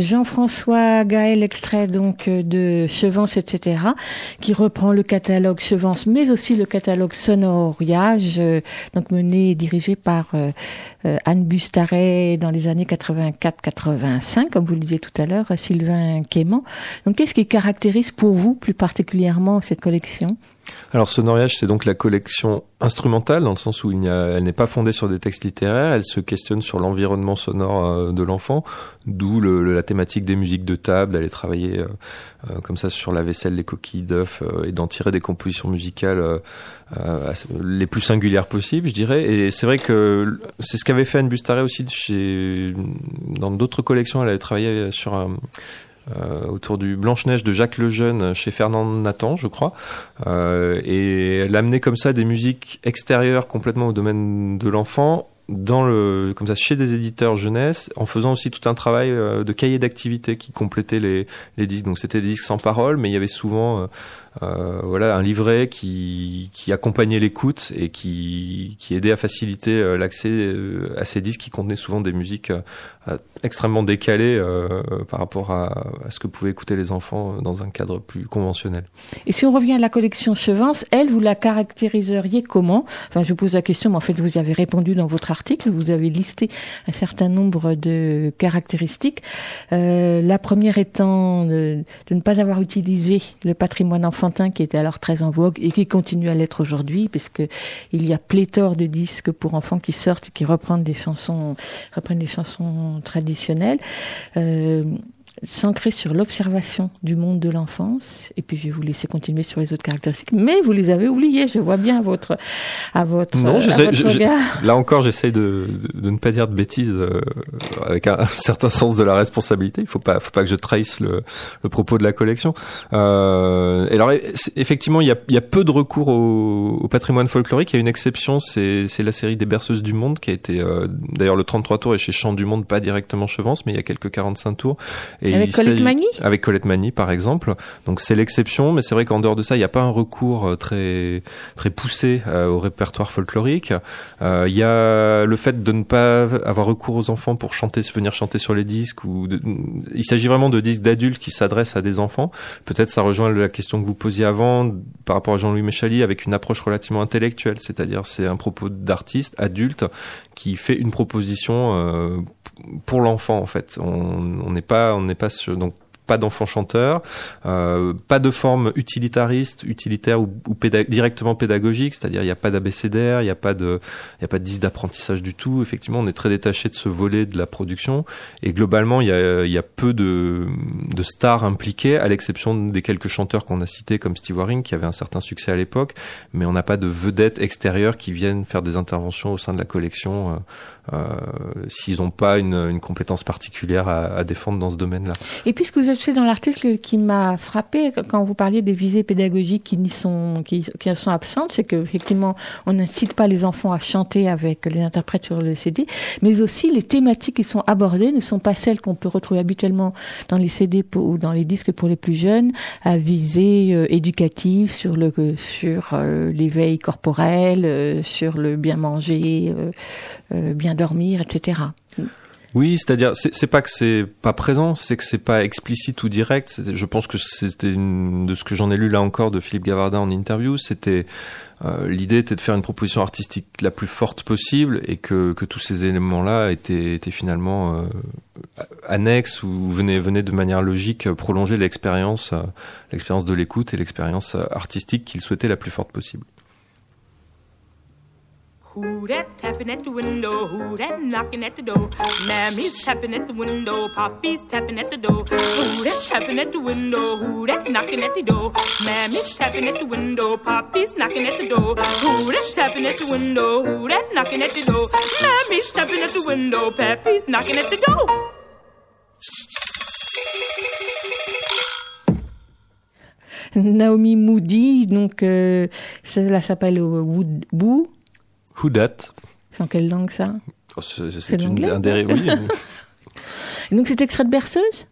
Jean-François Gaël, extrait donc euh, de Chevance, etc., qui reprend le catalogue Chevance, mais aussi le catalogue Sonoriage, euh, donc mené et dirigé par euh, Anne Bustaret dans les années 84-85, comme vous le disiez tout à l'heure, Sylvain Quément. Donc qu'est-ce qui caractérise pour vous plus particulièrement cette collection? Alors Sonoriage, c'est donc la collection instrumentale dans le sens où elle n'est pas fondée sur des textes littéraires, elle se questionne sur l'environnement sonore euh, de l'enfant, d'où la thématique des musiques de table, d'aller travailler euh, euh, comme ça sur la vaisselle, les coquilles d'œufs et d'en tirer des compositions musicales les plus singulières possibles, je dirais. Et c'est vrai que c'est ce qu'avait fait Anne Bustaret aussi chez dans d'autres collections. Elle avait travaillé sur un euh, autour du Blanche-Neige de Jacques Lejeune chez Fernand Nathan, je crois. Euh, et amenait comme ça des musiques extérieures complètement au domaine de l'enfant dans le comme ça chez des éditeurs jeunesse en faisant aussi tout un travail euh, de cahier d'activité qui complétait les les disques donc c'était des disques sans parole mais il y avait souvent euh, voilà un livret qui qui accompagnait l'écoute et qui qui aidait à faciliter euh, l'accès euh, à ces disques qui contenaient souvent des musiques euh, extrêmement décalées par rapport à, ce que pouvaient écouter les enfants dans un cadre plus conventionnel. Et si on revient à la collection Chevance, elle, vous la caractériseriez comment? Enfin, je vous pose la question, mais en fait, vous y avez répondu dans votre article. Vous avez listé un certain nombre de caractéristiques. Euh, la première étant de, de ne pas avoir utilisé le patrimoine qui était alors très en vogue et qui continue à l'être aujourd'hui, puisque il y a pléthore de disques pour enfants qui sortent et qui reprennent des chansons, reprennent des chansons traditionnelles. Euh, s'ancrer sur l'observation du monde de l'enfance. Et puis je vais vous laisser continuer sur les autres caractéristiques. Mais vous les avez oubliées, je vois bien à votre, à votre, Non, à votre je- je- regard. là encore, j'essaye de, de, ne pas dire de bêtises euh, avec un, un certain sens de la responsabilité. Il faut pas, faut pas que je trahisse le, le propos de la collection. Euh, et alors, effectivement, il y a, il y a peu de recours au, au patrimoine folklorique. Il y a une exception, c'est c'est la série des Berceuses du Monde qui a été, euh, d'ailleurs, le 33 tours est chez Chant du Monde, pas directement Chevance, mais il y a quelques 45 tours. Et Avec Colette Magny Avec Colette Magny, par exemple. Donc c'est l'exception, mais c'est vrai qu'en dehors de ça, il n'y a pas un recours euh, très très poussé euh, au répertoire folklorique. Euh, Il y a le fait de ne pas avoir recours aux enfants pour chanter, venir chanter sur les disques. Ou de- il s'agit vraiment de disques d'adultes qui s'adressent à des enfants. Peut-être ça rejoint la question que vous posiez avant par rapport à Jean-Louis Méchali avec une approche relativement intellectuelle, c'est-à-dire c'est un propos d'artiste adulte qui fait une proposition euh, pour l'enfant en fait. On n'est pas on n'est pas sur donc pas d'enfant chanteur, euh, pas de forme utilitariste, utilitaire ou, directement pédagogique, c'est-à-dire il n'y a pas d'abécédaire, il n'y a pas de, il y a pas de d'apprentissage du tout. Effectivement, on est très détaché de ce volet de la production et globalement il y a, y a peu de, de stars impliquées, à l'exception des quelques chanteurs qu'on a cités comme Steve Waring qui avait un certain succès à l'époque, mais on n'a pas de vedettes extérieures qui viennent faire des interventions au sein de la collection. euh, s'ils n'ont pas une, une compétence particulière à, à défendre dans ce domaine-là. Et puis ce que vous avez dans l'article qui m'a frappé quand vous parliez des visées pédagogiques qui n'y sont qui, qui sont absentes, c'est qu'effectivement on n'incite pas les enfants à chanter avec les interprètes sur le CD, mais aussi les thématiques qui sont abordées ne sont pas celles qu'on peut retrouver habituellement dans les CD pour, ou dans les disques pour les plus jeunes, à visée euh, éducative sur le sur euh, l'éveil corporel, euh, sur le bien manger, euh, euh, bien dormir, etc. Oui, c'est-à-dire, c'est pas que c'est pas présent, c'est que c'est pas explicite ou direct. Je pense que c'était de ce que j'en ai lu là encore de Philippe Gavardin en interview, c'était euh, l'idée était de faire une proposition artistique la plus forte possible et que, que tous ces éléments-là étaient, étaient finalement euh, annexes ou venaient, venaient de manière logique euh, prolonger l'expérience, euh, l'expérience de l'écoute et l'expérience euh, artistique qu'il souhaitait la plus forte possible. Who that tapping at the window? Who that knocking at the door? Mammy's tapping at the window. Poppy's tapping at the door. Who that tapping at the window? Who that knocking at the door? Mammy's tapping at the window. Poppy's knocking at the door. Who that tapping at the window? Who that knocking at the door? Mammy's tapping at the window. Pappy's knocking at the door. Naomi Moody, donc euh, s'appelle euh, Wood Boo. Who that C'est en quelle langue ça? Oh, C'est un dérivé. Oui. Et donc c'est extrait de berceuse?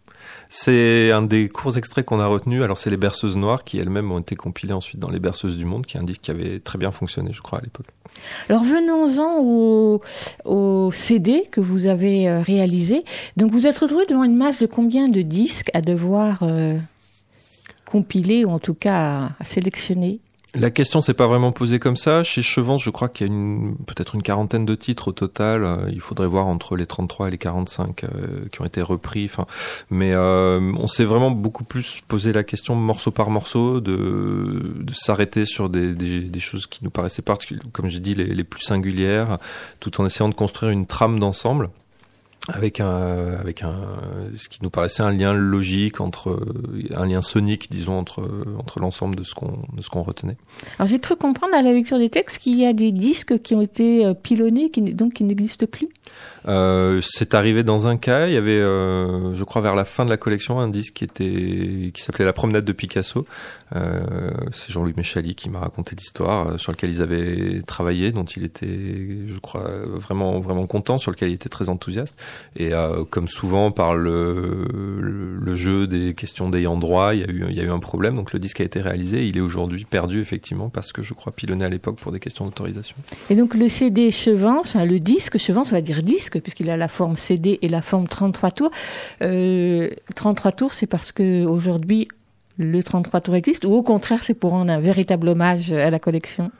C'est un des courts extraits qu'on a retenu. Alors c'est les berceuses noires qui elles-mêmes ont été compilées ensuite dans les berceuses du monde, qui est un disque qui avait très bien fonctionné, je crois, à l'époque. Alors venons-en au, au CD que vous avez euh, réalisé. Donc vous êtes retrouvé devant une masse de combien de disques à devoir euh, compiler ou en tout cas à sélectionner? La question s'est pas vraiment posée comme ça. Chez Chevance, je crois qu'il y a une, peut-être une quarantaine de titres au total. Euh, Il faudrait voir entre les 33 et les 45 euh, qui ont été repris. Mais euh, on s'est vraiment beaucoup plus posé la question morceau par morceau de, s'arrêter sur des, choses qui nous paraissaient particulières, comme j'ai dit, les plus singulières, tout en essayant de construire une trame d'ensemble avec un avec un ce qui nous paraissait un lien logique entre un lien sonique disons entre entre l'ensemble de ce qu'on de ce qu'on retenait. Alors j'ai cru comprendre à la lecture des textes qu'il y a des disques qui ont été euh, pilonnés, qui, donc qui n'existent plus. Euh, c'est arrivé dans un cas, il y avait, euh, je crois, vers la fin de la collection, un disque qui était, qui s'appelait La promenade de Picasso. Euh, c'est Jean-Louis Méchali qui m'a raconté l'histoire sur lequel ils avaient travaillé, dont il était, je crois, vraiment, vraiment content, sur lequel il était très enthousiaste. Et comme souvent par le, jeu des questions d'ayant droit, il y a eu, il y a eu un problème. Donc le disque a été réalisé, il est aujourd'hui perdu effectivement parce que je crois pilonné à l'époque pour des questions d'autorisation. Et donc le CD Chevance, le disque Chevance, on va dire disque, puisqu'il a la forme CD et la forme 33 tours. Euh, 33 tours, c'est parce que aujourd'hui le 33 tours existe, ou au contraire, c'est pour rendre un véritable hommage à la collection?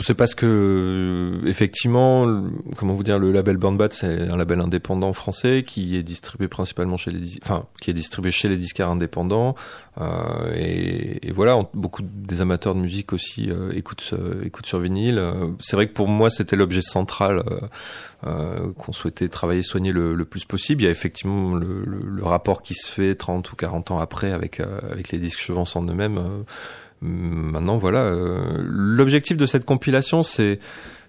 C'est parce que euh, effectivement, comment vous dire, le label Burn Bad, c'est un label indépendant français qui est distribué principalement chez les, enfin, qui est distribué chez les disquaires indépendants. Euh, et, et voilà, beaucoup des amateurs de musique aussi euh, écoutent, euh, écoutent sur vinyle. Euh, c'est vrai que pour moi, c'était l'objet central euh, qu'on souhaitait travailler, soigner le, le plus possible. Il y a effectivement le, le- rapport qui se fait 30 ou 40 ans après avec, avec les disques chevance en eux-mêmes. Maintenant, voilà, euh, l'objectif de cette compilation, c'est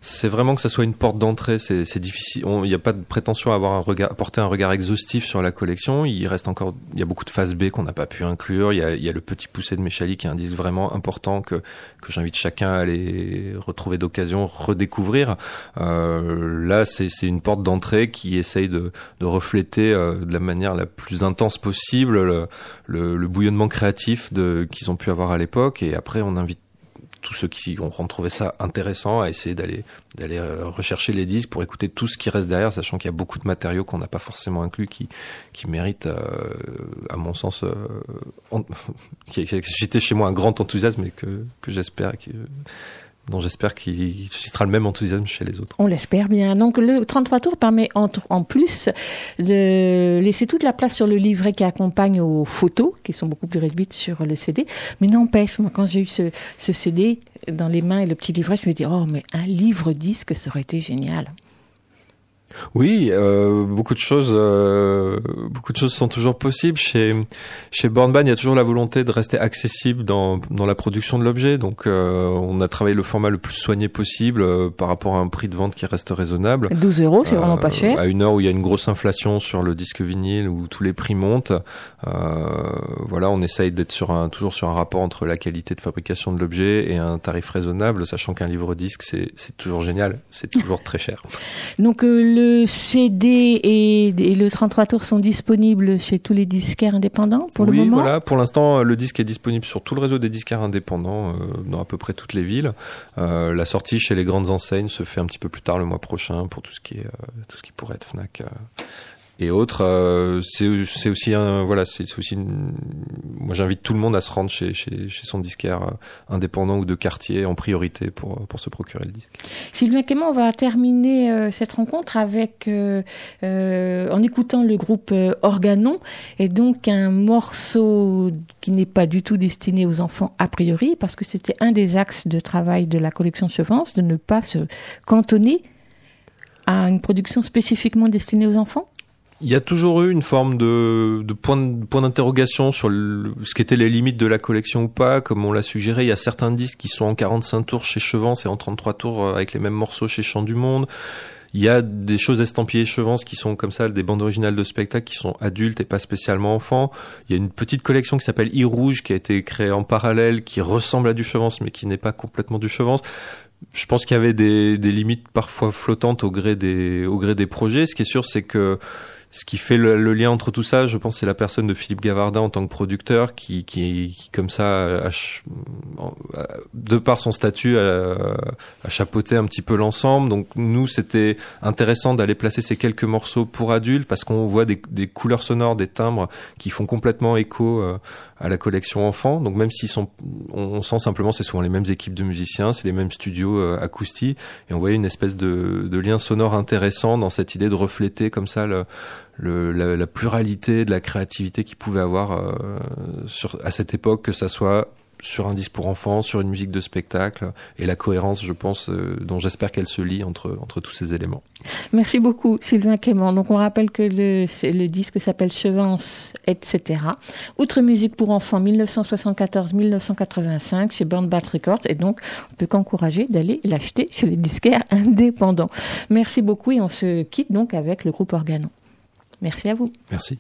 c'est vraiment que ça soit une porte d'entrée. C'est difficile. Il n'y a pas de prétention à avoir un regard, porter un regard exhaustif sur la collection. Il reste encore, il y a beaucoup de phases B qu'on n'a pas pu inclure. Il y a, y a le petit poussé de Méchali qui est un disque vraiment important que que j'invite chacun à aller retrouver d'occasion, redécouvrir. Euh, là, c'est c'est une porte d'entrée qui essaye de de refléter euh, de la manière la plus intense possible le, le, le bouillonnement créatif de qu'ils ont pu avoir à l'époque. Et après, on invite tous ceux qui ont trouvé ça intéressant à essayer d'aller d'aller euh, rechercher les disques pour écouter tout ce qui reste derrière, sachant qu'il y a beaucoup de matériaux qu'on n'a pas forcément inclus qui qui méritent, euh, à mon sens, euh, en- suscité chez moi un grand enthousiasme et que que j'espère que dont j'espère qu'il suscitera le même enthousiasme chez les autres. On l'espère bien. Donc le 33 tours permet en, plus de laisser toute la place sur le livret qui accompagne aux photos, qui sont beaucoup plus réduites sur le CD. Mais n'empêche, moi quand j'ai eu ce, ce CD dans les mains et le petit livret, je me dis oh mais un livre disque ça aurait été génial. Oui, euh, beaucoup de choses, euh, beaucoup de choses sont toujours possibles. Chez chez Bornban, il y a toujours la volonté de rester accessible dans dans la production de l'objet. Donc, euh, on a travaillé le format le plus soigné possible euh, par rapport à un prix de vente qui reste raisonnable. 12 euros, c'est vraiment pas Euh, cher. À une heure où il y a une grosse inflation sur le disque vinyle, où tous les prix montent, euh, voilà, on essaye d'être sur un toujours sur un rapport entre la qualité de fabrication de l'objet et un tarif raisonnable, sachant qu'un livre disque c'est c'est toujours génial, c'est toujours très cher. Donc euh, le CD et, et le 33 tours sont disponibles chez tous les disquaires indépendants pour oui, le moment. voilà. Pour l'instant, euh, le disque est disponible sur tout le réseau des disquaires indépendants, euh, dans à peu près toutes les villes. Euh, la sortie chez les grandes enseignes se fait un petit peu plus tard le mois prochain pour tout ce qui est tout ce qui pourrait être Fnac. Euh, et autres, euh, c'est aussi un voilà, c'est aussi une- moi j'invite tout le monde à se rendre chez chez, chez son disquaire euh, indépendant ou de quartier en priorité pour pour se procurer le disque. Sylvain Clément, on va terminer euh, cette rencontre avec euh, euh, en écoutant le groupe euh, Organon et donc un morceau qui n'est pas du tout destiné aux enfants a priori parce que c'était un des axes de travail de la collection Chevance de ne pas se cantonner à une production spécifiquement destinée aux enfants? Il y a toujours eu une forme de, de point, point d'interrogation sur le- ce qu'étaient les limites de la collection ou pas. Comme on l'a suggéré, il y a certains disques qui sont en 45 tours chez Chevance et en 33 tours euh, avec les mêmes morceaux chez Chant du Monde. Il y a des choses estampillées Chevance qui sont comme ça, des bandes originales de spectacles qui sont adultes et pas spécialement enfants. Il y a une petite collection qui s'appelle I Rouge qui a été créée en parallèle, qui ressemble à du Chevance mais qui n'est pas complètement du Chevance. Je pense qu'il y avait des, des limites parfois flottantes au gré des, au gré des projets. Ce qui est sûr, c'est que ce qui fait le, lien entre tout ça, je pense, c'est la personne de Philippe Gavardin en tant que producteur qui, qui, qui comme ça, de par son statut, a, a chapeauté un petit peu l'ensemble. Donc nous, c'était intéressant d'aller placer ces quelques morceaux pour adultes parce qu'on voit des, des couleurs sonores, des timbres qui font complètement écho euh, à la collection enfant. Donc même s'ils sont, on, on sent simplement, c'est souvent les mêmes équipes de musiciens, c'est les mêmes studios euh, acoustiques, et on voyait une espèce de, de lien sonore intéressant dans cette idée de refléter comme ça le, la, pluralité de la créativité qu'il pouvait avoir euh, à cette époque, que ça soit sur un disque pour enfants, sur une musique de spectacle, et la cohérence, je pense, euh, dont j'espère qu'elle se lie entre, entre tous ces éléments. Merci beaucoup, Sylvain Clément. Donc, on rappelle que le, disque s'appelle Chevance, etc. Outre musique pour enfants, 1974-1985, chez Burn Bat Records. Et donc, on peut qu'encourager d'aller l'acheter chez les disquaires indépendants. Merci beaucoup et on se quitte donc avec le groupe Organo. Merci à vous. Merci.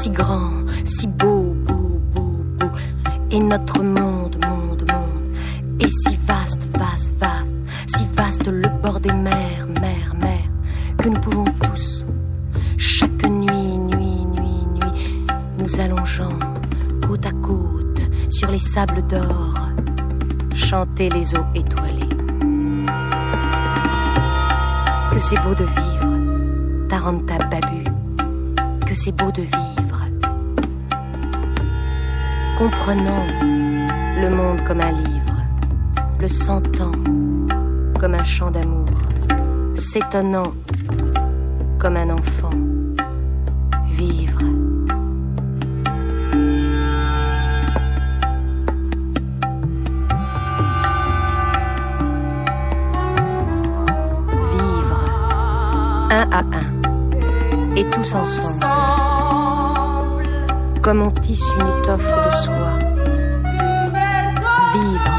si grand, si beau, beau, beau, beau. Et notre monde, monde, monde est si vaste, vaste, vaste, si vaste le bord des mers, mers, mers, que nous pouvons tous, chaque nuit, nuit, nuit, nuit, nous allongeant côte à côte sur les sables d'or, chanter les eaux étoilées. Que c'est beau de vivre, Taranta Babu, que c'est beau de vivre. Comprenant le monde comme un livre, le sentant comme un chant d'amour, s'étonnant comme un enfant, vivre. Vivre un à un et tous ensemble comme on tisse une étoffe de soie. Vivre,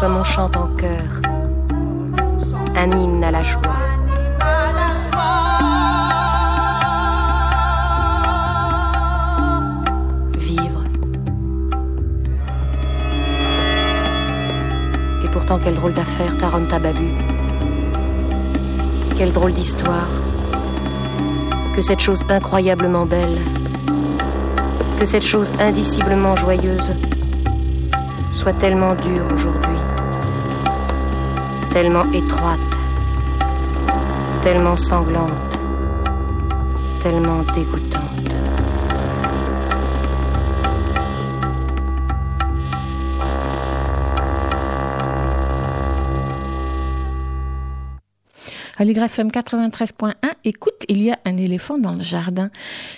comme on chante en chœur, un hymne à la joie. Pourtant, quelle drôle d'affaire, Taranta Babu. Quelle drôle d'histoire. Que cette chose incroyablement belle, que cette chose indiciblement joyeuse soit tellement dure aujourd'hui, tellement étroite, tellement sanglante, tellement dégoûtante. Aligre FM 93.1, écoute, il y a un éléphant dans le jardin.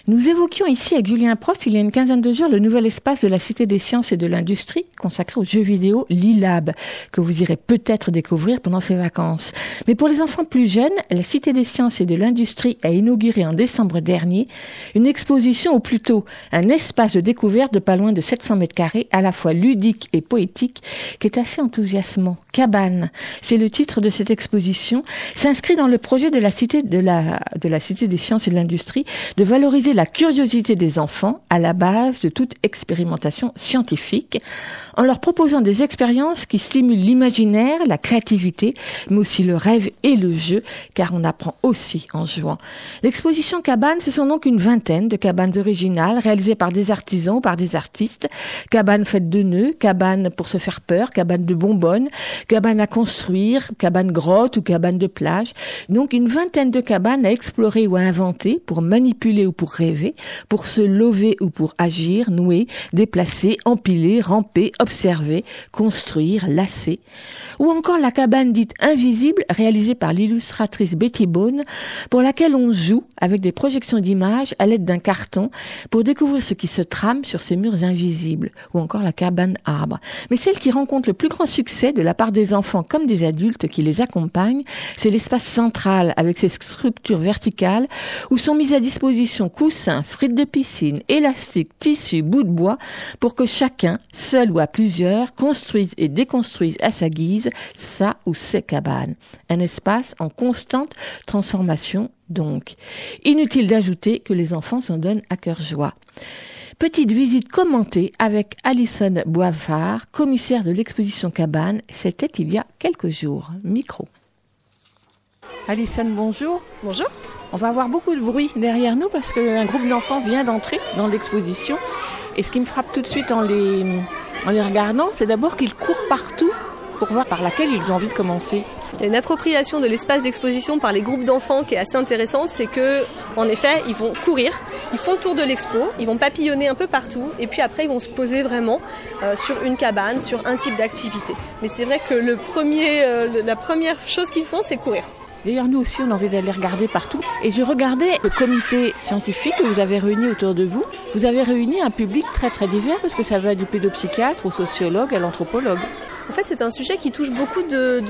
Nous évoquions ici avec Julien Prost, il y a une quinzaine de jours, le nouvel espace de la Cité des Sciences et de l'Industrie consacré aux jeux vidéo l'ILAB, que vous irez peut-être découvrir pendant ces vacances. Mais pour les enfants plus jeunes, la Cité des Sciences et de l'Industrie a inauguré en décembre dernier une exposition, ou plutôt un espace de découverte de pas loin de 700 mètres carrés, à la fois ludique et poétique, qui est assez enthousiasmant. Cabane, c'est le titre de cette exposition, s'inscrit dans le projet de la Cité de la, de la Cité des Sciences et de l'Industrie de valoriser la curiosité des enfants à la base de toute expérimentation scientifique, en leur proposant des expériences qui stimulent l'imaginaire, la créativité, mais aussi le rêve et le jeu, car on apprend aussi en jouant. L'exposition Cabane, ce sont donc une vingtaine de cabanes originales réalisées par des artisans par des artistes. Cabanes faites de nœuds, cabanes pour se faire peur, cabanes de bonbonnes, cabanes à construire, cabanes grottes ou cabanes de plage. Donc une vingtaine de cabanes à explorer ou à inventer pour manipuler ou pour rêver, pour se lever ou pour agir, nouer, déplacer, empiler, ramper, observer, construire, lasser. Ou encore la cabane dite invisible réalisée par l'illustratrice Betty Bone pour laquelle on joue avec des projections d'images à l'aide d'un carton pour découvrir ce qui se trame sur ces murs invisibles. Ou encore la cabane arbre. Mais celle qui rencontre le plus grand succès de la part des enfants comme des adultes qui les accompagnent, c'est l'espace centrale avec ses structures verticales où sont mises à disposition coussins, frites de piscine, élastiques, tissus, bouts de bois pour que chacun, seul ou à plusieurs, construise et déconstruise à sa guise sa ou ses cabanes. Un espace en constante transformation donc. Inutile d'ajouter que les enfants s'en donnent à cœur joie. Petite visite commentée avec Alison Boivard, commissaire de l'exposition Cabane. C'était il y a quelques jours. Micro. Alison, bonjour. Bonjour. On va avoir beaucoup de bruit derrière nous parce qu'un groupe d'enfants vient d'entrer dans l'exposition. Et ce qui me frappe tout de suite en les, en les regardant, c'est d'abord qu'ils courent partout pour voir par laquelle ils ont envie de commencer. Il y a une appropriation de l'espace d'exposition par les groupes d'enfants qui est assez intéressante, c'est que, en effet, ils vont courir, ils font le tour de l'expo, ils vont papillonner un peu partout, et puis après ils vont se poser vraiment euh, sur une cabane, sur un type d'activité. Mais c'est vrai que le premier, euh, la première chose qu'ils font, c'est courir. D'ailleurs, nous aussi, on a envie d'aller regarder partout. Et je regardais le comité scientifique que vous avez réuni autour de vous. Vous avez réuni un public très très divers parce que ça va du pédopsychiatre au sociologue à l'anthropologue. En fait, c'est un sujet qui touche beaucoup de,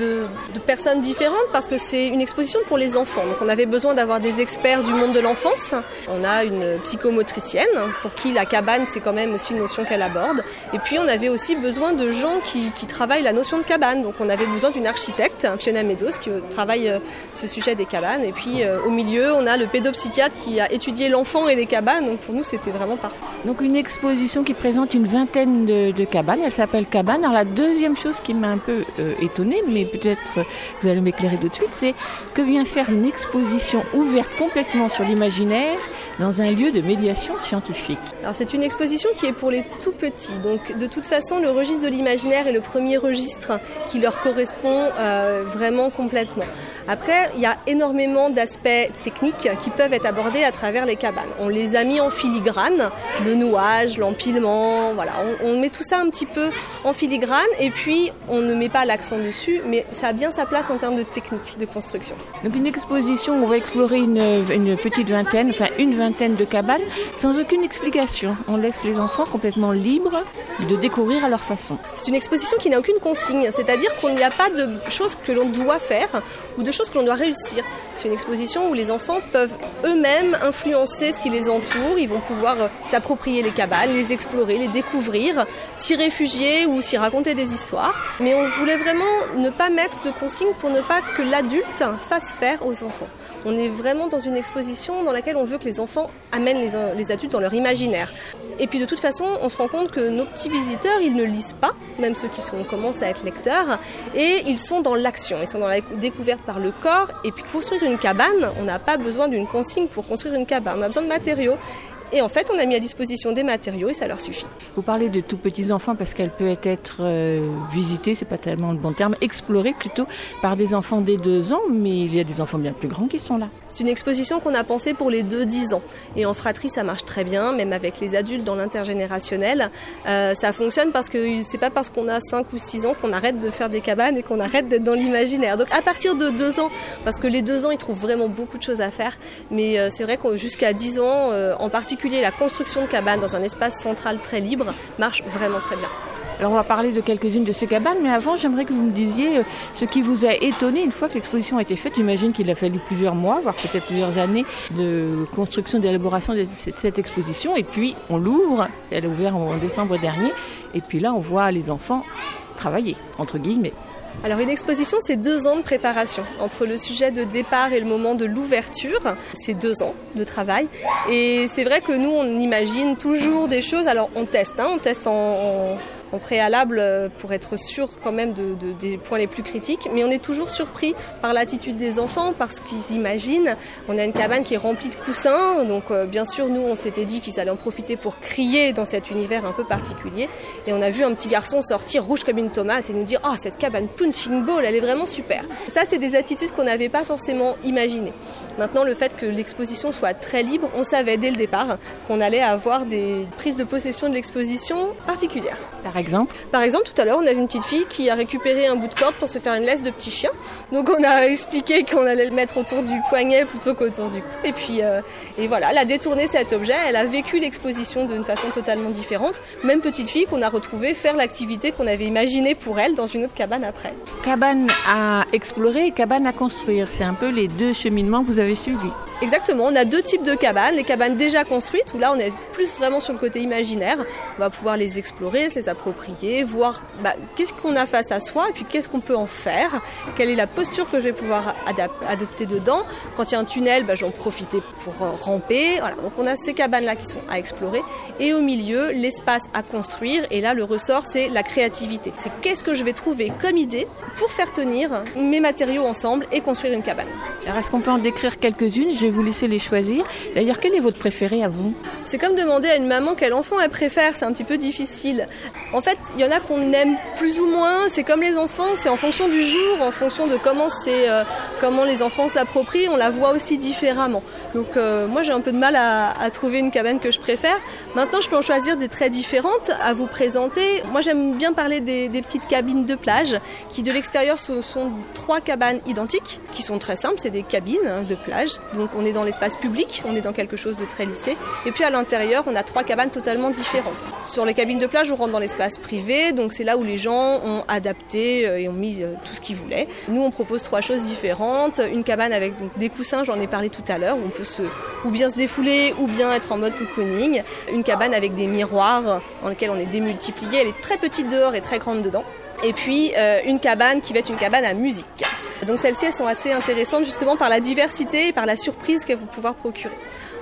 personnes différentes parce que c'est une exposition pour les enfants. Donc, on avait besoin d'avoir des experts du monde de l'enfance. On a une psychomotricienne pour qui la cabane, c'est quand même aussi une notion qu'elle aborde. Et puis, on avait aussi besoin de gens qui, travaillent la notion de cabane. Donc, on avait besoin d'une architecte, Fiona Meadows, qui travaille euh, ce sujet des cabanes. Et puis, euh, au milieu, on a le pédopsychiatre qui a étudié l'enfant et les cabanes. Donc, pour nous, c'était vraiment parfait. Donc, une exposition qui présente une vingtaine de, de cabanes. Elle s'appelle Cabane. Alors, la deuxième chose ce qui m'a un peu euh, étonnée, mais peut-être vous allez m'éclairer tout de suite, c'est que vient faire une exposition ouverte complètement sur l'imaginaire dans un lieu de médiation scientifique. Alors c'est une exposition qui est pour les tout petits, donc de toute façon le registre de l'imaginaire est le premier registre qui leur correspond euh, vraiment complètement. Après, il y a énormément d'aspects techniques qui peuvent être abordés à travers les cabanes. On les a mis en filigrane, le nouage, l'empilement, voilà, on, on met tout ça un petit peu en filigrane et puis on ne met pas l'accent dessus, mais ça a bien sa place en termes de technique de construction. Donc une exposition où on va explorer une, une petite vingtaine, enfin une vingtaine de cabanes sans aucune explication. On laisse les enfants complètement libres de découvrir à leur façon. C'est une exposition qui n'a aucune consigne, c'est-à-dire qu'il n'y a pas de choses que l'on doit faire ou de choses que l'on doit réussir. C'est une exposition où les enfants peuvent eux-mêmes influencer ce qui les entoure, ils vont pouvoir euh, s'approprier les cabanes, les explorer, les découvrir, s'y réfugier ou s'y raconter des histoires. Mais on voulait vraiment ne pas mettre de consignes pour ne pas que l'adulte fasse faire aux enfants. On est vraiment dans une exposition dans laquelle on veut que les enfants amènent les, les adultes dans leur imaginaire. Et puis de toute façon, on se rend compte que nos petits visiteurs, ils ne lisent pas, même ceux qui sont, commencent à être lecteurs, et ils sont dans l'action, ils sont dans la découverte par le corps. Et puis construire une cabane, on n'a pas besoin d'une consigne pour construire une cabane, on a besoin de matériaux. Et en fait, on a mis à disposition des matériaux et ça leur suffit. Vous parlez de tout petits enfants parce qu'elle peut être euh, visitée, c'est pas tellement le bon terme, explorée plutôt par des enfants dès deux ans, mais il y a des enfants bien plus grands qui sont là. C'est une exposition qu'on a pensée pour les 2-10 ans. Et en fratrie, ça marche très bien, même avec les adultes dans l'intergénérationnel. Euh, ça fonctionne parce que c'est pas parce qu'on a 5 ou 6 ans qu'on arrête de faire des cabanes et qu'on arrête d'être dans l'imaginaire. Donc à partir de 2 ans, parce que les 2 ans, ils trouvent vraiment beaucoup de choses à faire. Mais euh, c'est vrai que jusqu'à 10 ans, en particulier la construction de cabanes dans un espace central très libre, marche vraiment très bien. Alors on va parler de quelques-unes de ces cabanes, mais avant j'aimerais que vous me disiez ce qui vous a étonné une fois que l'exposition a été faite. J'imagine qu'il a fallu plusieurs mois, voire peut-être plusieurs années de construction, d'élaboration de cette exposition. Et puis on l'ouvre, elle a ouvert en décembre dernier, et puis là on voit les enfants travailler, entre guillemets. Alors une exposition, c'est deux ans de préparation. Entre le sujet de départ et le moment de l'ouverture, c'est deux ans de travail. Et c'est vrai que nous, on imagine toujours des choses. Alors on teste, hein, on teste en, en en préalable pour être sûr quand même de, de, des points les plus critiques. Mais on est toujours surpris par l'attitude des enfants, parce qu'ils imaginent. On a une cabane qui est remplie de coussins, donc euh, bien sûr nous on s'était dit qu'ils allaient en profiter pour crier dans cet univers un peu particulier. Et on a vu un petit garçon sortir rouge comme une tomate et nous dire oh, cette cabane punching ball, elle est vraiment super. Ça c'est des attitudes qu'on n'avait pas forcément imaginées. Maintenant le fait que l'exposition soit très libre, on savait dès le départ qu'on allait avoir des prises de possession de l'exposition particulières. Exemple Par exemple, tout à l'heure, on a vu une petite fille qui a récupéré un bout de corde pour se faire une laisse de petit chien. Donc on a expliqué qu'on allait le mettre autour du poignet plutôt qu'autour du cou. Et puis, euh, et voilà, elle a détourné cet objet, elle a vécu l'exposition d'une façon totalement différente. Même petite fille qu'on a retrouvée faire l'activité qu'on avait imaginée pour elle dans une autre cabane après. Cabane à explorer et cabane à construire, c'est un peu les deux cheminements que vous avez suivis. Exactement, on a deux types de cabanes. Les cabanes déjà construites, où là on est plus vraiment sur le côté imaginaire. On va pouvoir les explorer, se les approprier, voir bah, qu'est-ce qu'on a face à soi et puis qu'est-ce qu'on peut en faire. Quelle est la posture que je vais pouvoir adopter dedans. Quand il y a un tunnel, bah, je vais en profiter pour euh, ramper. Voilà. Donc on a ces cabanes-là qui sont à explorer. Et au milieu, l'espace à construire. Et là, le ressort, c'est la créativité. C'est qu'est-ce que je vais trouver comme idée pour faire tenir mes matériaux ensemble et construire une cabane. Alors est-ce qu'on peut en décrire quelques-unes? Vais vous laisser les choisir. D'ailleurs, quel est votre préféré à vous C'est comme demander à une maman quel enfant elle préfère, c'est un petit peu difficile. En fait, il y en a qu'on aime plus ou moins, c'est comme les enfants, c'est en fonction du jour, en fonction de comment c'est, euh, comment les enfants se l'approprient, on la voit aussi différemment. Donc euh, moi j'ai un peu de mal à, trouver une cabane que je préfère. Maintenant je peux en choisir des très différentes à vous présenter. Moi j'aime bien parler des, petites cabines de plage qui de l'extérieur ce sont trois cabanes identiques qui sont très simples, c'est des cabines hein, de plage. Donc on est dans l'espace public, on est dans quelque chose de très lissé. Et puis à l'intérieur, on a trois cabanes totalement différentes. Sur les cabines de plage, on rentre dans l'espace privé, donc c'est là où les gens ont adapté euh, et ont mis euh, tout ce qu'ils voulaient. Nous, on propose trois choses différentes. Une cabane avec des coussins, j'en ai parlé tout à l'heure, où on peut se, ou bien se défouler, ou bien être en mode cocooning. Une cabane avec des miroirs dans lesquels on est démultiplié. Elle est très petite dehors et très grande dedans. Et puis euh, une cabane qui va être une cabane à musique. Donc celles-ci, elles sont assez intéressantes justement par la diversité et par la surprise qu'elles vont pouvoir procurer.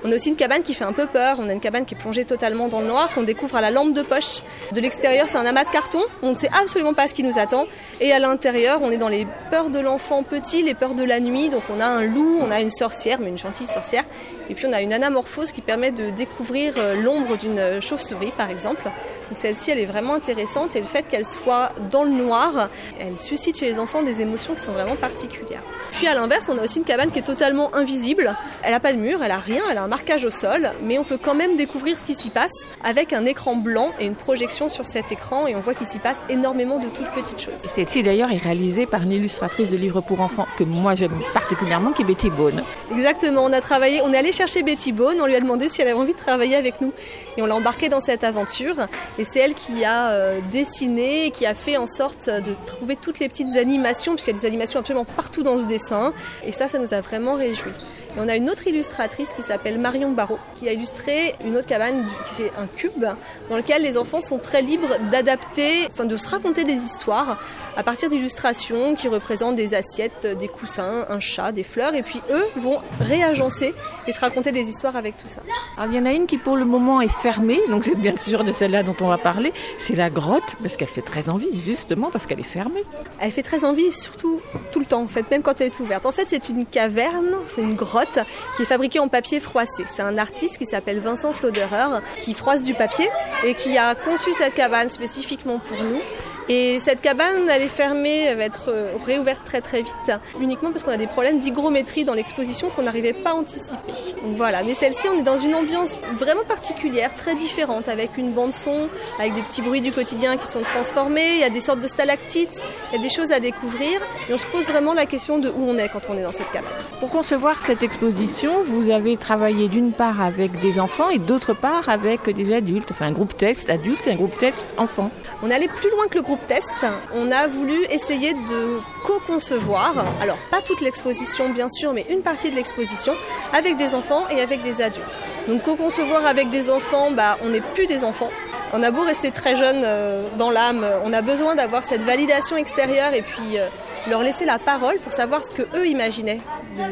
On a aussi une cabane qui fait un peu peur. On a une cabane qui est plongée totalement dans le noir, qu'on découvre à la lampe de poche. De l'extérieur, c'est un amas de carton. On ne sait absolument pas ce qui nous attend. Et à l'intérieur, on est dans les peurs de l'enfant petit, les peurs de la nuit. Donc on a un loup, on a une sorcière, mais une gentille sorcière. Et puis on a une anamorphose qui permet de découvrir euh, l'ombre d'une chauve-souris, par exemple. Donc celle-ci, elle est vraiment intéressante. Et le fait qu'elle soit dans le noir, elle suscite chez les enfants des émotions qui sont vraiment particulières. Puis à l'inverse, on a aussi une cabane qui est totalement invisible. Elle n'a pas de mur, elle a rien, elle a un marquage au sol, mais on peut quand même découvrir ce qui s'y passe avec un écran blanc et une projection sur cet écran et on voit qu'il s'y passe énormément de toutes petites choses. Celle-ci d'ailleurs est réalisée par une illustratrice de livres pour enfants que moi j'aime particulièrement, qui est Betty Bone. Exactement, on a travaillé, on est allé chercher Betty Bone, on lui a demandé si elle avait envie de travailler avec nous et on l'a embarquée dans cette aventure et c'est elle qui a euh, dessiné et qui a fait en sorte de trouver toutes les petites animations puisqu'il y a des animations absolument partout dans ce dessin et ça, ça nous a vraiment réjouis. Et on a une autre illustratrice qui s'appelle Marion Barrault qui a illustré une autre cabane du- qui c'est un cube dans lequel les enfants sont très libres d'adapter, enfin de se raconter des histoires à partir d'illustrations qui représentent des assiettes, des coussins, un chat, des fleurs et puis eux vont réagencer et se raconter des histoires avec tout ça. Alors, il y en a une qui pour le moment est fermée, donc c'est bien sûr de celle-là dont on va parler. C'est la grotte, parce qu'elle fait très envie, justement parce qu'elle est fermée. Elle fait très envie, surtout tout le temps, en fait, même quand elle est ouverte. En fait, c'est une caverne, c'est une grotte qui est fabriquée en papier froissé. C'est un artiste qui s'appelle Vincent Floderer qui froisse du papier et qui a conçu cette cabane spécifiquement pour nous. Et cette cabane, elle est fermée, elle va être euh, réouverte très très vite, uniquement parce qu'on a des problèmes d'hygrométrie dans l'exposition qu'on n'arrivait pas à anticiper. Voilà, mais celle-ci, on est dans une ambiance vraiment particulière, très différente, avec une bande son, avec des petits bruits du quotidien qui sont transformés, il y a des sortes de stalactites, il y a des choses à découvrir, et on se pose vraiment la question de où on est quand on est dans cette cabane. Pour concevoir cette exposition, vous avez travaillé d'une part avec des enfants et d'autre part avec des adultes, enfin un groupe test adulte et un groupe test enfant. On est allé plus loin que le groupe test. On a voulu essayer de co-concevoir, alors pas toute l'exposition bien sûr, mais une partie de l'exposition avec des enfants et avec des adultes. Donc co-concevoir avec des enfants, bah, on n'est plus des enfants. On a beau rester très jeune euh, dans l'âme, on a besoin d'avoir cette validation extérieure et puis euh, leur laisser la parole pour savoir ce que eux imaginaient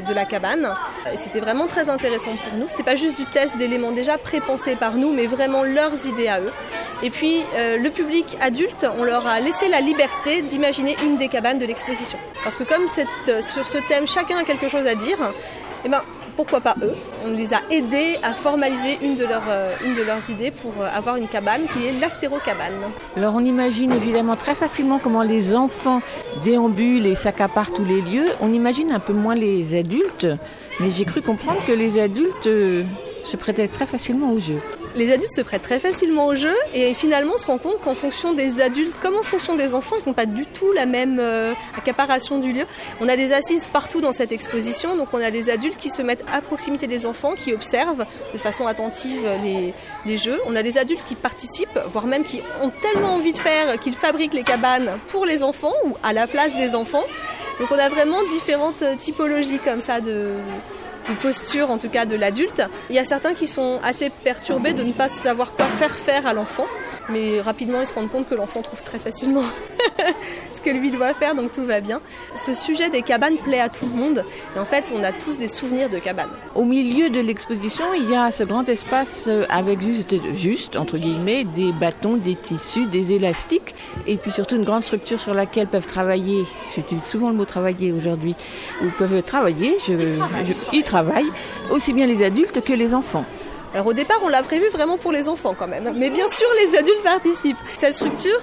de, la cabane. C'était vraiment très intéressant pour nous. C'était pas juste du test d'éléments déjà prépensés par nous, mais vraiment leurs idées à eux. Et puis euh, le public adulte, on leur a laissé la liberté d'imaginer une des cabanes de l'exposition. Parce que comme euh, sur ce thème, chacun a quelque chose à dire, eh ben pourquoi pas eux On les a aidés à formaliser une de leurs, euh, idées pour euh, avoir une cabane qui est l'astérocabane. Alors on imagine évidemment très facilement comment les enfants déambulent et s'accaparent tous les lieux. On imagine un peu moins les adultes, mais j'ai cru comprendre que les adultes euh, se prêtaient très facilement au jeu. Les adultes se prêtent très facilement au jeu et finalement on se rend compte qu'en fonction des adultes comme en fonction des enfants, ils n'ont pas du tout la même euh, accaparation du lieu. On a des assises partout dans cette exposition, donc on a des adultes qui se mettent à proximité des enfants, qui observent de façon attentive les, les jeux. On a des adultes qui participent, voire même qui ont tellement envie de faire qu'ils fabriquent les cabanes pour les enfants ou à la place des enfants. Donc on a vraiment différentes typologies comme ça de, posture en tout cas de l'adulte. Il y a certains qui sont assez perturbés de ne pas savoir quoi faire faire à l'enfant, mais rapidement ils se rendent compte que l'enfant trouve très facilement ce que lui doit faire, donc tout va bien. Ce sujet des cabanes plaît à tout le monde, et en fait on a tous des souvenirs de cabanes. Au milieu de l'exposition, il y a ce grand espace euh, avec juste, juste, entre guillemets, des bâtons, des tissus, des élastiques, et puis surtout une grande structure sur laquelle peuvent travailler, j'utilise souvent le mot travailler aujourd'hui, ou peuvent travailler, je, je- y travaillent, aussi bien les adultes que les enfants. Alors au départ, on l'a prévu vraiment pour les enfants quand même. Mais bien sûr, les adultes participent. Cette structure,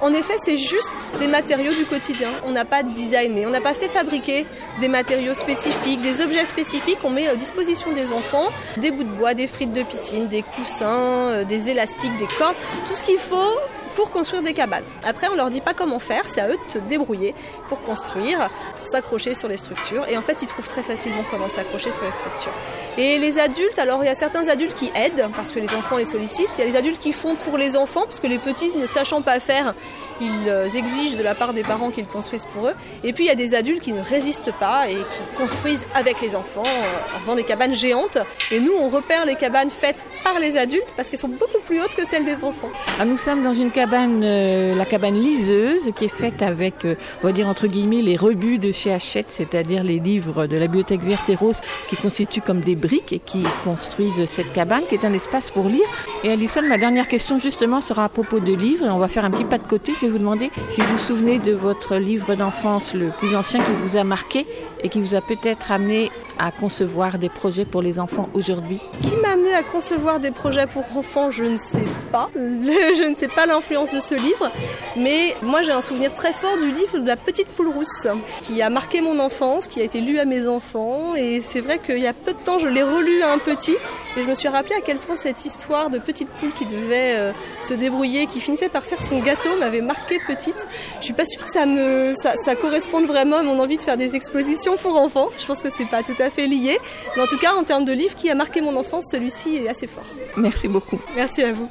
en effet, c'est juste des matériaux du quotidien. On n'a pas designé, on n'a pas fait fabriquer des matériaux spécifiques, des objets spécifiques. On met à disposition des enfants des bouts de bois, des frites de piscine, des coussins, euh, des élastiques, des cordes, tout ce qu'il faut pour construire des cabanes. Après, on leur dit pas comment faire, c'est à eux de se débrouiller pour construire, pour s'accrocher sur les structures. Et en fait, ils trouvent très facilement comment s'accrocher sur les structures. Et les adultes, alors il y a certains adultes qui aident parce que les enfants les sollicitent. Il y a les adultes qui font pour les enfants parce que les petits, ne sachant pas faire, ils euh, exigent de la part des parents qu'ils construisent pour eux. Et puis il y a des adultes qui ne résistent pas et qui construisent avec les enfants euh, en faisant des cabanes géantes. Et nous, on repère les cabanes faites par les adultes parce qu'elles sont beaucoup plus hautes que celles des enfants. Ah, nous sommes dans une cabane, euh, la cabane liseuse, qui est faite avec, euh, on va dire entre guillemets, les rebuts de chez Hachette, c'est-à-dire les livres de la bibliothèque verte et rose qui constituent comme des briques et qui construisent cette cabane, qui est un espace pour lire. Et Alison, ma dernière question justement sera à propos de livres. Et on va faire un petit pas de côté. Je vais vous demander si vous vous souvenez de votre livre d'enfance le plus ancien qui vous a marqué et qui vous a peut-être amené à concevoir des projets pour les enfants aujourd'hui. Qui m'a amené à concevoir des projets pour enfants, je ne sais pas. Je ne sais pas l'influence de ce livre. Mais moi, j'ai un souvenir très fort du livre de la petite poule rousse, qui a marqué mon enfance, qui a été lu à mes enfants. Et c'est vrai qu'il y a peu de temps, je l'ai relu à un petit. Et je me suis rappelé à quel point cette histoire de petite poule qui devait euh, se débrouiller, qui finissait par faire son gâteau, m'avait marqué petite. Je suis pas sûre que ça me, ça, ça corresponde vraiment à mon envie de faire des expositions pour enfants. Je pense que c'est pas tout à fait lié. Mais en tout cas, en termes de livre qui a marqué mon enfance, celui-ci est assez fort. Merci beaucoup. Merci à vous.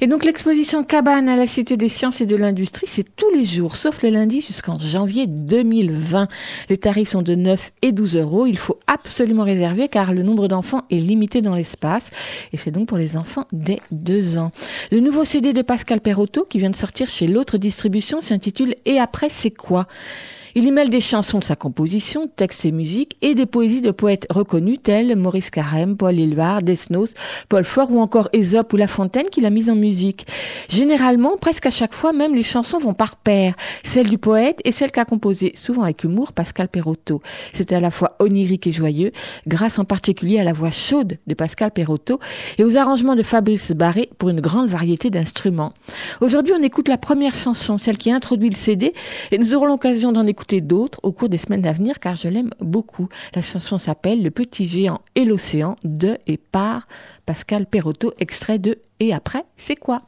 Et donc l'exposition Cabane à la Cité des Sciences et de l'Industrie, c'est tous les jours, sauf le lundi jusqu'en janvier 2020. Les tarifs sont de 9 et 12 euros. Il faut absolument réserver car le nombre d'enfants est limité dans l'espace. Et c'est donc pour les enfants dès 2 ans. Le nouveau CD de Pascal Perotto, qui vient de sortir chez l'autre distribution, s'intitule Et après c'est quoi? Il y mêle des chansons de sa composition, textes et musique, et des poésies de poètes reconnus tels Maurice Carême, Paul Éluard, Desnos, Paul Fort ou encore Ésope ou La Fontaine qu'il a mis en musique. Généralement, presque à chaque fois, même les chansons vont par paire, celle du poète et celle qu'a composée, souvent avec humour, Pascal Perotto. C'est à la fois onirique et joyeux, grâce en particulier à la voix chaude de Pascal Perotto et aux arrangements de Fabrice Barré pour une grande variété d'instruments. Aujourd'hui, on écoute la première chanson, celle qui introduit le CD, et nous aurons l'occasion d'en écouter d'autres au cours des semaines à venir car je l'aime beaucoup. La chanson s'appelle Le petit géant et l'océan de et par Pascal Perotto, extrait de Et après, c'est quoi?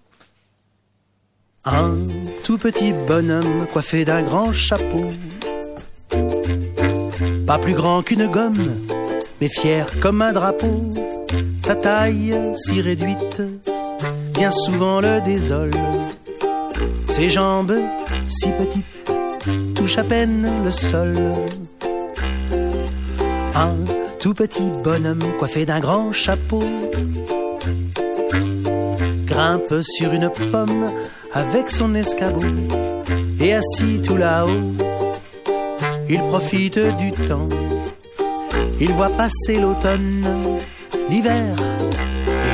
Un tout petit bonhomme coiffé d'un grand chapeau. Pas plus grand qu'une gomme, mais fier comme un drapeau. Sa taille si réduite, bien souvent le désole. Ses jambes si petites, à peine le sol. Un tout petit bonhomme coiffé d'un grand chapeau grimpe sur une pomme avec son escabeau et assis tout là-haut, il profite du temps. Il voit passer l'automne, l'hiver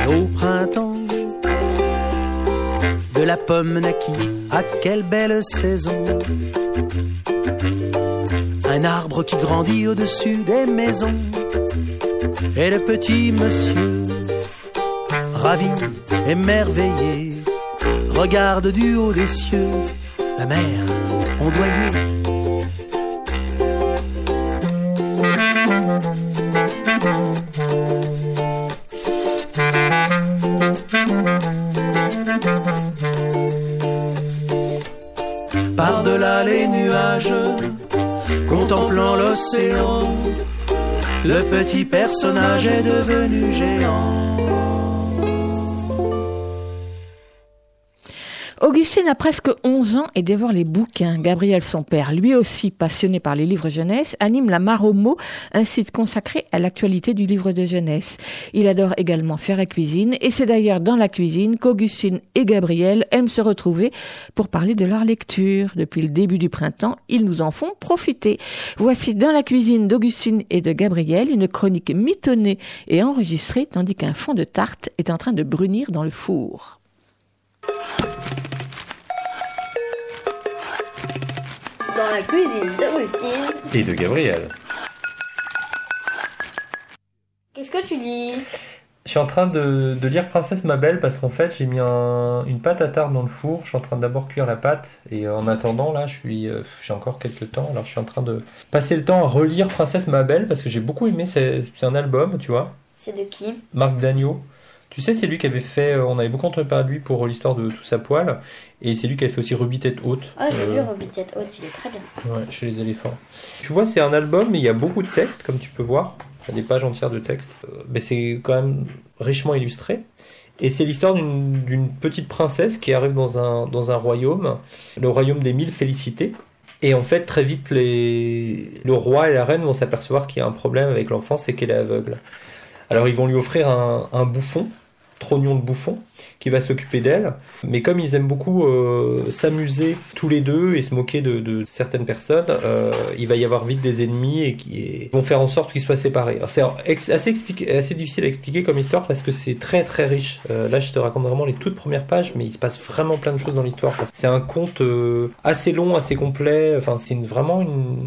et au printemps. De la pomme naquit, à quelle belle saison. Un arbre qui grandit au-dessus des maisons. Et le petit monsieur, ravi, émerveillé, regarde du haut des cieux la mer ondoyée. Le petit personnage est devenu géant. Augustine a presque 11 ans et dévore les bouquins. Gabriel, son père, lui aussi passionné par les livres jeunesse, anime la Maromo, un site consacré à l'actualité du livre de jeunesse. Il adore également faire la cuisine et c'est d'ailleurs dans la cuisine qu'Augustine et Gabriel aiment se retrouver pour parler de leur lecture. Depuis le début du printemps, ils nous en font profiter. Voici dans la cuisine d'Augustine et de Gabriel une chronique mitonnée et enregistrée tandis qu'un fond de tarte est en train de brunir dans le four. Dans la cuisine d'Augustine. Et de Gabriel. Qu'est-ce que tu lis? Je suis en train de, de lire Princesse ma belle parce qu'en fait j'ai mis un- une pâte à tarte dans le four. Je suis en train d'abord cuire la pâte et en attendant là, je suis, euh, j'ai encore quelques temps. Alors je suis en train de passer le temps à relire Princesse ma belle parce que j'ai beaucoup aimé. C'est c'est un album, tu vois. C'est de qui? Marc Dagneau. Tu sais, c'est lui qui avait fait. euh, On avait beaucoup entendu parler de lui pour l'histoire de tout sa poêle. Et c'est lui qui avait fait aussi Ruby Tête Haute. Ah, j'ai lu euh, Robbie Tête Haute, il est très bien. Ouais, chez les éléphants. Tu vois, c'est un album, mais il y a beaucoup de textes, comme tu peux voir. Il y a des pages entières de textes. Euh, Mais c'est quand même richement illustré. Et c'est l'histoire d'une d'une petite princesse qui arrive dans un, dans un royaume, le royaume des mille félicités. Et en fait, très vite, les... le roi et la reine vont s'apercevoir qu'il y a un problème avec l'enfant, c'est qu'elle est aveugle. Alors ils vont lui offrir un, un bouffon, trognon de bouffon, qui va s'occuper d'elle. Mais comme ils aiment beaucoup euh, s'amuser tous les deux et se moquer de, de certaines personnes, euh, il va y avoir vite des ennemis et qui et vont faire en sorte qu'ils soient séparés. C'est assez, assez difficile à expliquer comme histoire parce que c'est très très riche. Euh, là, je te raconte vraiment les toutes premières pages, mais il se passe vraiment plein de choses dans l'histoire. C'est un conte euh, assez long, assez complet. Enfin, c'est une- vraiment une,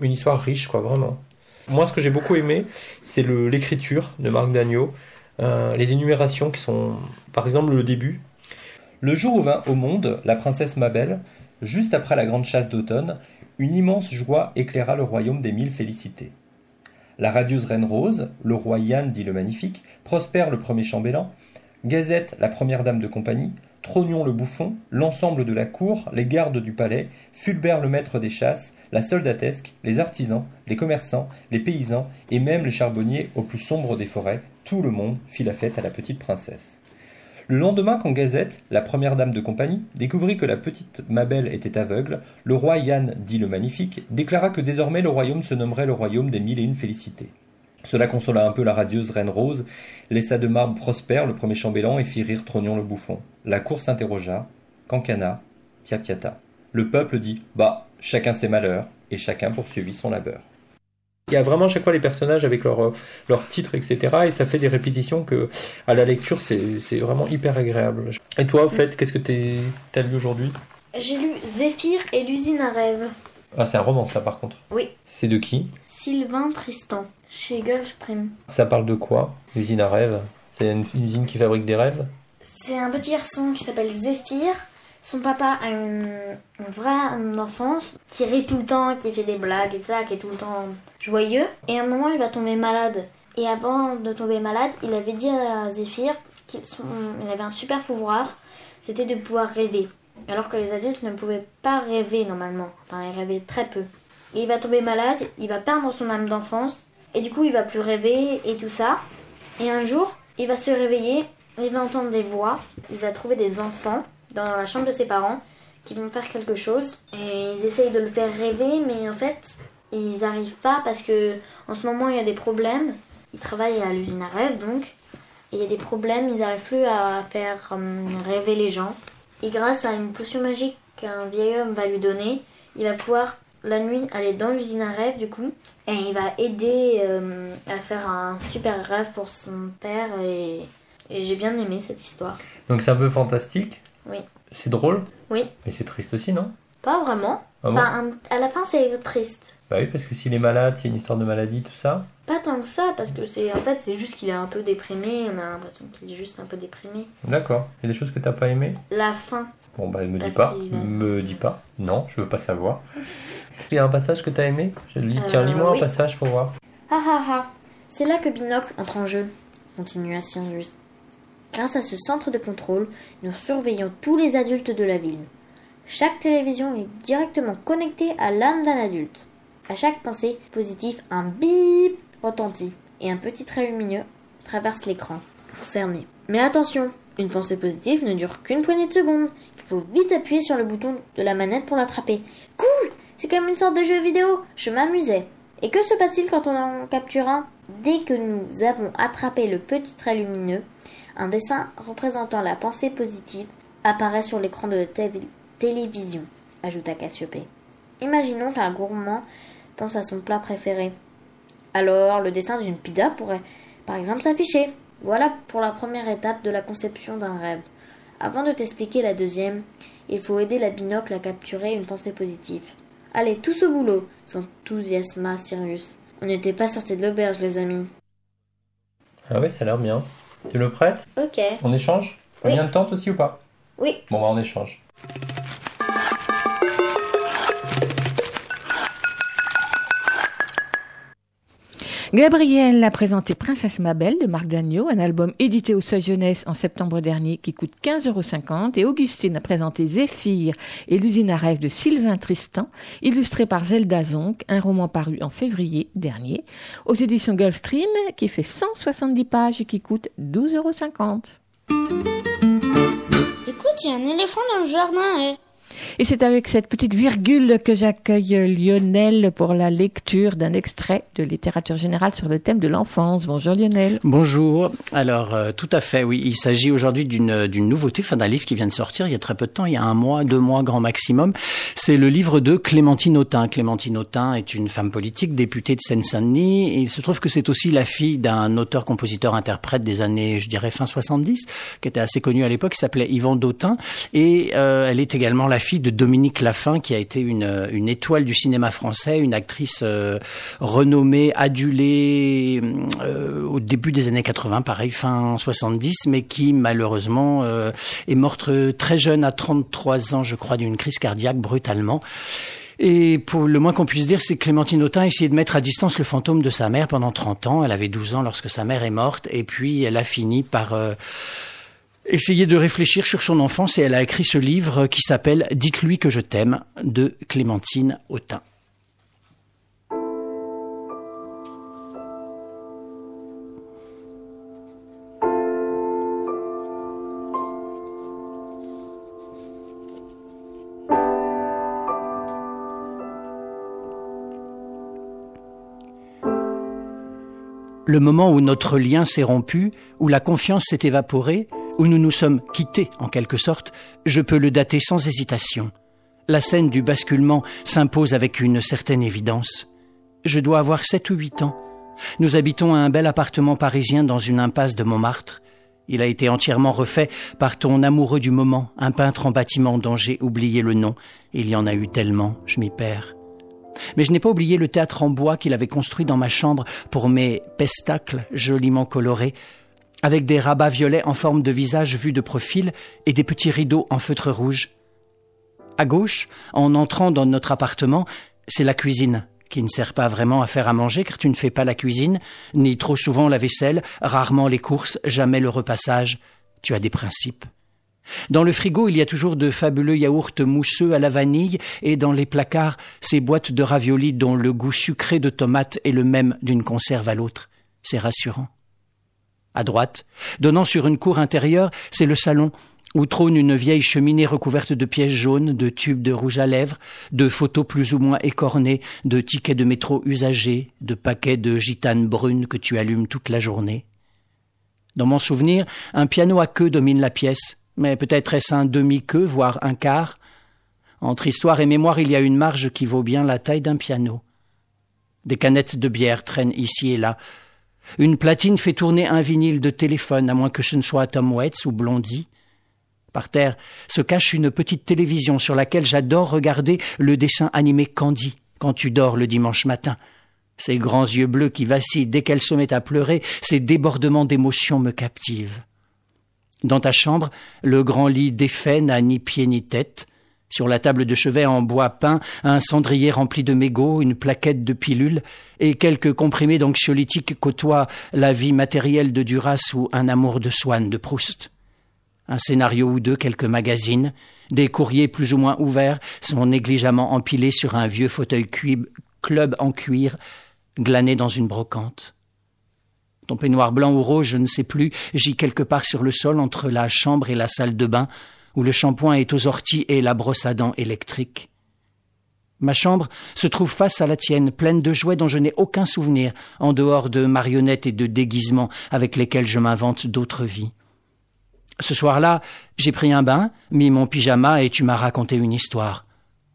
une histoire riche, quoi, vraiment. Moi, ce que j'ai beaucoup aimé, c'est l'écriture de Marc Dagneau, euh, les énumérations qui sont, par exemple, le début. Le jour où vint au monde la princesse Mabel, juste après la grande chasse d'automne, une immense joie éclaira le royaume des mille félicités. La radieuse reine Rose, le roi Yann dit le magnifique, Prosper le premier chambellan, Gazette la première dame de compagnie, Trognon le bouffon, l'ensemble de la cour, les gardes du palais, Fulbert le maître des chasses, la soldatesque, les artisans, les commerçants, les paysans et même les charbonniers au plus sombre des forêts, tout le monde fit la fête à la petite princesse. Le lendemain, quand Gazette, la première dame de compagnie, découvrit que la petite Mabel était aveugle, le roi Yann, dit le Magnifique, déclara que désormais le royaume se nommerait le royaume des mille et une félicités. Cela consola un peu la radieuse reine Rose, laissa de marbre Prosper, le premier chambellan, et fit rire Trognon le bouffon. La cour s'interrogea, cancana, piapiata. Le peuple dit Bah, chacun ses malheurs, et chacun poursuivit son labeur. Il y a vraiment chaque fois les personnages avec leur, euh, leur titre, etc. Et ça fait des répétitions que, à la lecture, c'est vraiment hyper agréable. Et toi, au fait, qu'est-ce que t'as lu aujourd'hui? J'ai lu Zéphyr et l'usine à rêve. Ah, c'est un roman, ça, par contre? Oui. C'est de qui? Sylvain Tristan, chez Gulfstream. Ça parle de quoi L'usine à rêves C'est une, une usine qui fabrique des rêves? C'est un petit garçon qui s'appelle Zéphyr. Son papa a une, une vraie enfance qui rit tout le temps, qui fait des blagues et tout ça, qui est tout le temps joyeux. Et à un moment, il va tomber malade. Et avant de tomber malade, il avait dit à Zéphyr qu'il avait un super pouvoir, c'était de pouvoir rêver. Alors que les adultes ne pouvaient pas rêver normalement. Enfin, ils rêvaient très peu. Et il va tomber malade, il va perdre son âme d'enfance, et du coup, il va plus rêver et tout ça. Et un jour, il va se réveiller, il va entendre des voix, il va trouver des enfants dans la chambre de ses parents qui vont faire quelque chose. Et ils essayent de le faire rêver, mais en fait, ils n'arrivent pas parce que en ce moment, il y a des problèmes. Il travaille à l'usine à rêve, donc. Il y a des problèmes, ils n'arrivent plus à faire hum, rêver les gens. Et grâce à une potion magique qu'un vieil homme va lui donner, il va pouvoir la nuit aller dans l'usine à rêve du coup. Et il va aider euh, à faire un super rêve pour son père. Et j'ai bien aimé cette histoire. Donc c'est un peu fantastique. Oui. C'est drôle. Oui. Mais c'est triste aussi, non? Pas vraiment. Ah bon? Enfin, à la fin, c'est triste. Bah oui, parce que s'il est malade, a une histoire de maladie, tout ça. Pas tant que ça, parce que c'est en fait, c'est juste qu'il est un peu déprimé. On a l'impression qu'il est juste un peu déprimé. D'accord. Il y a des choses que t'as pas aimé La fin. Bon bah me dis pas. Me dis pas. Non, je veux pas savoir. Il y a un passage que t'as aimé? Je lis. Euh, Tiens, lis-moi oui. un passage pour voir. Ah ah ah. C'est là que Binocle entre en jeu, continua Sirius. Grâce à ce centre de contrôle, nous surveillons tous les adultes de la ville. Chaque télévision est directement connectée à l'âme d'un adulte. À chaque pensée positive, un bip retentit et un petit trait lumineux traverse l'écran concerné. Mais attention, une pensée positive ne dure qu'une poignée de secondes. Il faut vite appuyer sur le bouton de la manette pour l'attraper. Cool C'est comme une sorte de jeu vidéo. Je m'amusais. Et que se passe-t-il quand on en capture un? Dès que nous avons attrapé le petit trait lumineux, un dessin représentant la pensée positive apparaît sur l'écran de té- télévision, ajouta Cassiopée. Imaginons qu'un gourmand pense à son plat préféré. Alors, le dessin d'une pizza pourrait, par exemple, s'afficher. Voilà pour la première étape de la conception d'un rêve. Avant de t'expliquer la deuxième, il faut aider la binocle à capturer une pensée positive. Allez, tous au boulot, s'enthousiasma Sirius. On n'était pas sortis de l'auberge, les amis. Ah ouais, ça a l'air bien. Tu le prêtes? Ok. On échange? Oui. Combien de tente aussi ou pas? Oui. Bon, bah on échange. Gabriel a présenté Princesse Mabel de Marc Dagneau, un album édité au Seuil Jeunesse en septembre dernier qui coûte 15,50 euros. Et Augustine a présenté Zéphyr et l'usine à rêve de Sylvain Tristan, illustré par Zelda Zonk, un roman paru en février dernier, aux éditions Gulfstream, qui fait 170 pages et qui coûte 12,50 euros. Écoute, il y a un éléphant dans le jardin. eh. Et c'est avec cette petite virgule que j'accueille Lionel pour la lecture d'un extrait de littérature générale sur le thème de l'enfance. Bonjour Lionel. Bonjour. Alors, euh, tout à fait, oui. Il s'agit aujourd'hui d'une d'une nouveauté, enfin d'un livre qui vient de sortir il y a très peu de temps, il y a un mois, deux mois grand maximum. C'est le livre de Clémentine Autain. Clémentine Autain est une femme politique, députée de Seine-Saint-Denis. Il se trouve que c'est aussi la fille d'un auteur, compositeur, interprète des années, je dirais, fin 70, qui était assez connu à l'époque, qui s'appelait Yvan Dautin. Et euh, elle est également la fille de Dominique Laffin, qui a été une, étoile du cinéma français, une actrice euh, renommée, adulée euh, au début des années 80, pareil, fin 70, mais qui malheureusement euh, est morte très jeune, à 33 ans, je crois, d'une crise cardiaque brutalement. Et pour le moins qu'on puisse dire, c'est que Clémentine Autain a essayé de mettre à distance le fantôme de sa mère pendant 30 ans. Elle avait 12 ans lorsque sa mère est morte, et puis elle a fini par essayer de réfléchir sur son enfance et elle a écrit ce livre qui s'appelle Dites-lui que je t'aime de Clémentine Autain. Le moment où notre lien s'est rompu, où la confiance s'est évaporée, où nous nous sommes quittés en quelque sorte, je peux le dater sans hésitation. La scène du basculement s'impose avec une certaine évidence. Je dois avoir sept ou huit ans. Nous habitons à un bel appartement parisien dans une impasse de Montmartre. Il a été entièrement refait par ton amoureux du moment, un peintre en bâtiment dont j'ai oublié le nom. Il y en a eu tellement, je m'y perds. Mais je n'ai pas oublié le théâtre en bois qu'il avait construit dans ma chambre pour mes pestacles joliment colorés, avec des rabats violets en forme de visage vu de profil et des petits rideaux en feutre rouge. À gauche, en entrant dans notre appartement, c'est la cuisine, qui ne sert pas vraiment à faire à manger car tu ne fais pas la cuisine, ni trop souvent la vaisselle, rarement les courses, jamais le repassage. Tu as des principes. Dans le frigo, il y a toujours de fabuleux yaourts mousseux à la vanille et dans les placards, ces boîtes de raviolis dont le goût sucré de tomate est le même d'une conserve à l'autre. C'est rassurant. À droite, donnant sur une cour intérieure, c'est le salon où trône une vieille cheminée recouverte de pièces jaunes, de tubes de rouge à lèvres, de photos plus ou moins écornées, de tickets de métro usagés, de paquets de gitanes brunes que tu allumes toute la journée. Dans mon souvenir, un piano à queue domine la pièce, mais peut-être est-ce un demi-queue, voire un quart. Entre histoire et mémoire, il y a une marge qui vaut bien la taille d'un piano. Des canettes de bière traînent ici et là. Une platine fait tourner un vinyle de téléphone, à moins que ce ne soit Tom Waits ou Blondie. Par terre se cache une petite télévision sur laquelle j'adore regarder le dessin animé Candy quand tu dors le dimanche matin. Ses grands yeux bleus qui vacillent dès qu'elle se met à pleurer, ces débordements d'émotion me captivent. Dans ta chambre, le grand lit défait n'a ni pied ni tête. Sur la table de chevet en bois peint, un cendrier rempli de mégots, une plaquette de pilules et quelques comprimés d'anxiolytiques côtoient la vie matérielle de Duras ou un amour de Swann de Proust. Un scénario ou deux, quelques magazines, des courriers plus ou moins ouverts sont négligemment empilés sur un vieux fauteuil club en cuir, glané dans une brocante. Ton peignoir blanc ou rose, je ne sais plus, gît quelque part sur le sol entre la chambre et la salle de bain, où le shampoing est aux orties et la brosse à dents électrique. Ma chambre se trouve face à la tienne, pleine de jouets dont je n'ai aucun souvenir, en dehors de marionnettes et de déguisements avec lesquels je m'invente d'autres vies. Ce soir-là, j'ai pris un bain, mis mon pyjama et tu m'as raconté une histoire.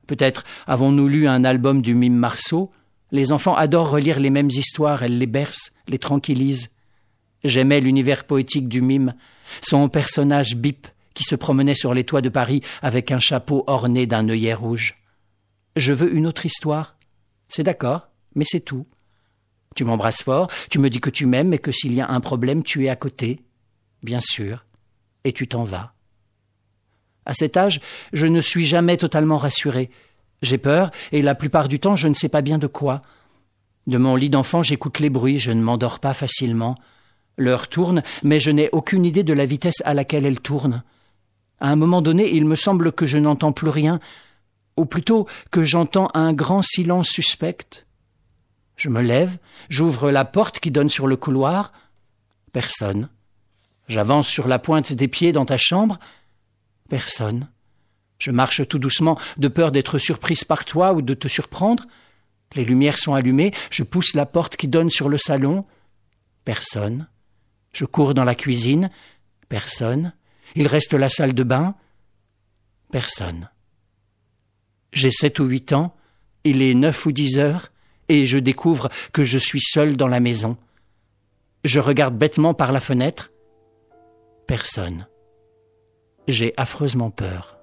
Peut-être avons-nous lu un album du mime Marceau. Les enfants adorent relire les mêmes histoires, elles les bercent, les tranquillisent. J'aimais l'univers poétique du mime, son personnage Bip qui se promenait sur les toits de Paris avec un chapeau orné d'un œillet rouge. Je veux une autre histoire. C'est d'accord, mais c'est tout. Tu m'embrasses fort, tu me dis que tu m'aimes et que s'il y a un problème, tu es à côté. Bien sûr. Et tu t'en vas. À cet âge, je ne suis jamais totalement rassuré. J'ai peur, et la plupart du temps, je ne sais pas bien de quoi. De mon lit d'enfant, j'écoute les bruits, je ne m'endors pas facilement. L'heure tourne, mais je n'ai aucune idée de la vitesse à laquelle elle tourne. À un moment donné, il me semble que je n'entends plus rien, ou plutôt que j'entends un grand silence suspect. Je me lève, j'ouvre la porte qui donne sur le couloir. Personne. J'avance sur la pointe des pieds dans ta chambre. Personne. Je marche tout doucement, de peur d'être surprise par toi ou de te surprendre. Les lumières sont allumées, je pousse la porte qui donne sur le salon. Personne. Je cours dans la cuisine. Personne. Il reste la salle de bain. Personne. J'ai sept ou huit ans, il est neuf ou dix heures, et je découvre que je suis seul dans la maison. Je regarde bêtement par la fenêtre. Personne. J'ai affreusement peur.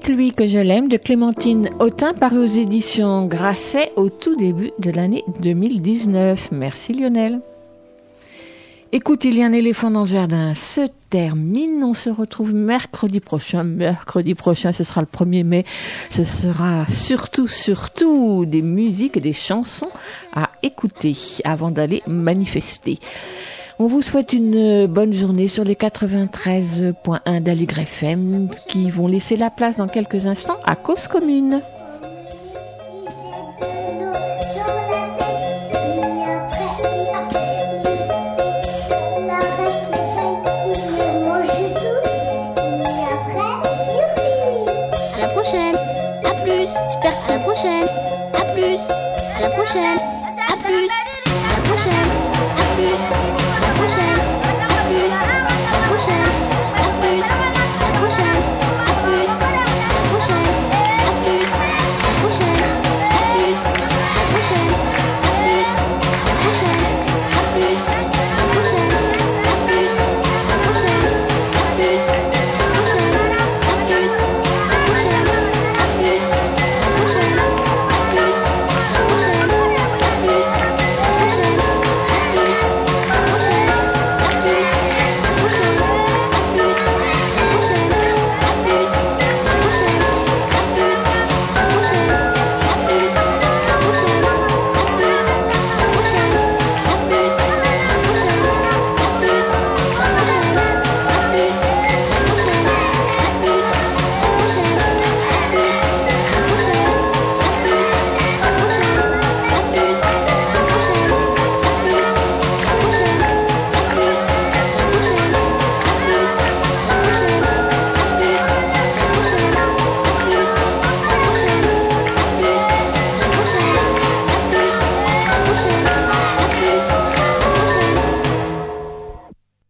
Dites-lui que je l'aime de Clémentine Autin, paru aux éditions Grasset au tout début de l'année 2019. Merci Lionel. Écoute, il y a un éléphant dans le jardin. Se termine. On se retrouve mercredi prochain. Mercredi prochain, ce sera le 1er mai. Ce sera surtout, surtout des musiques et des chansons à écouter avant d'aller manifester. On vous souhaite une bonne journée sur les 93.1 d'Aligre FM qui vont laisser la place dans quelques instants à Cause Commune. À la prochaine. À plus. Super. À la prochaine. À plus. À la prochaine.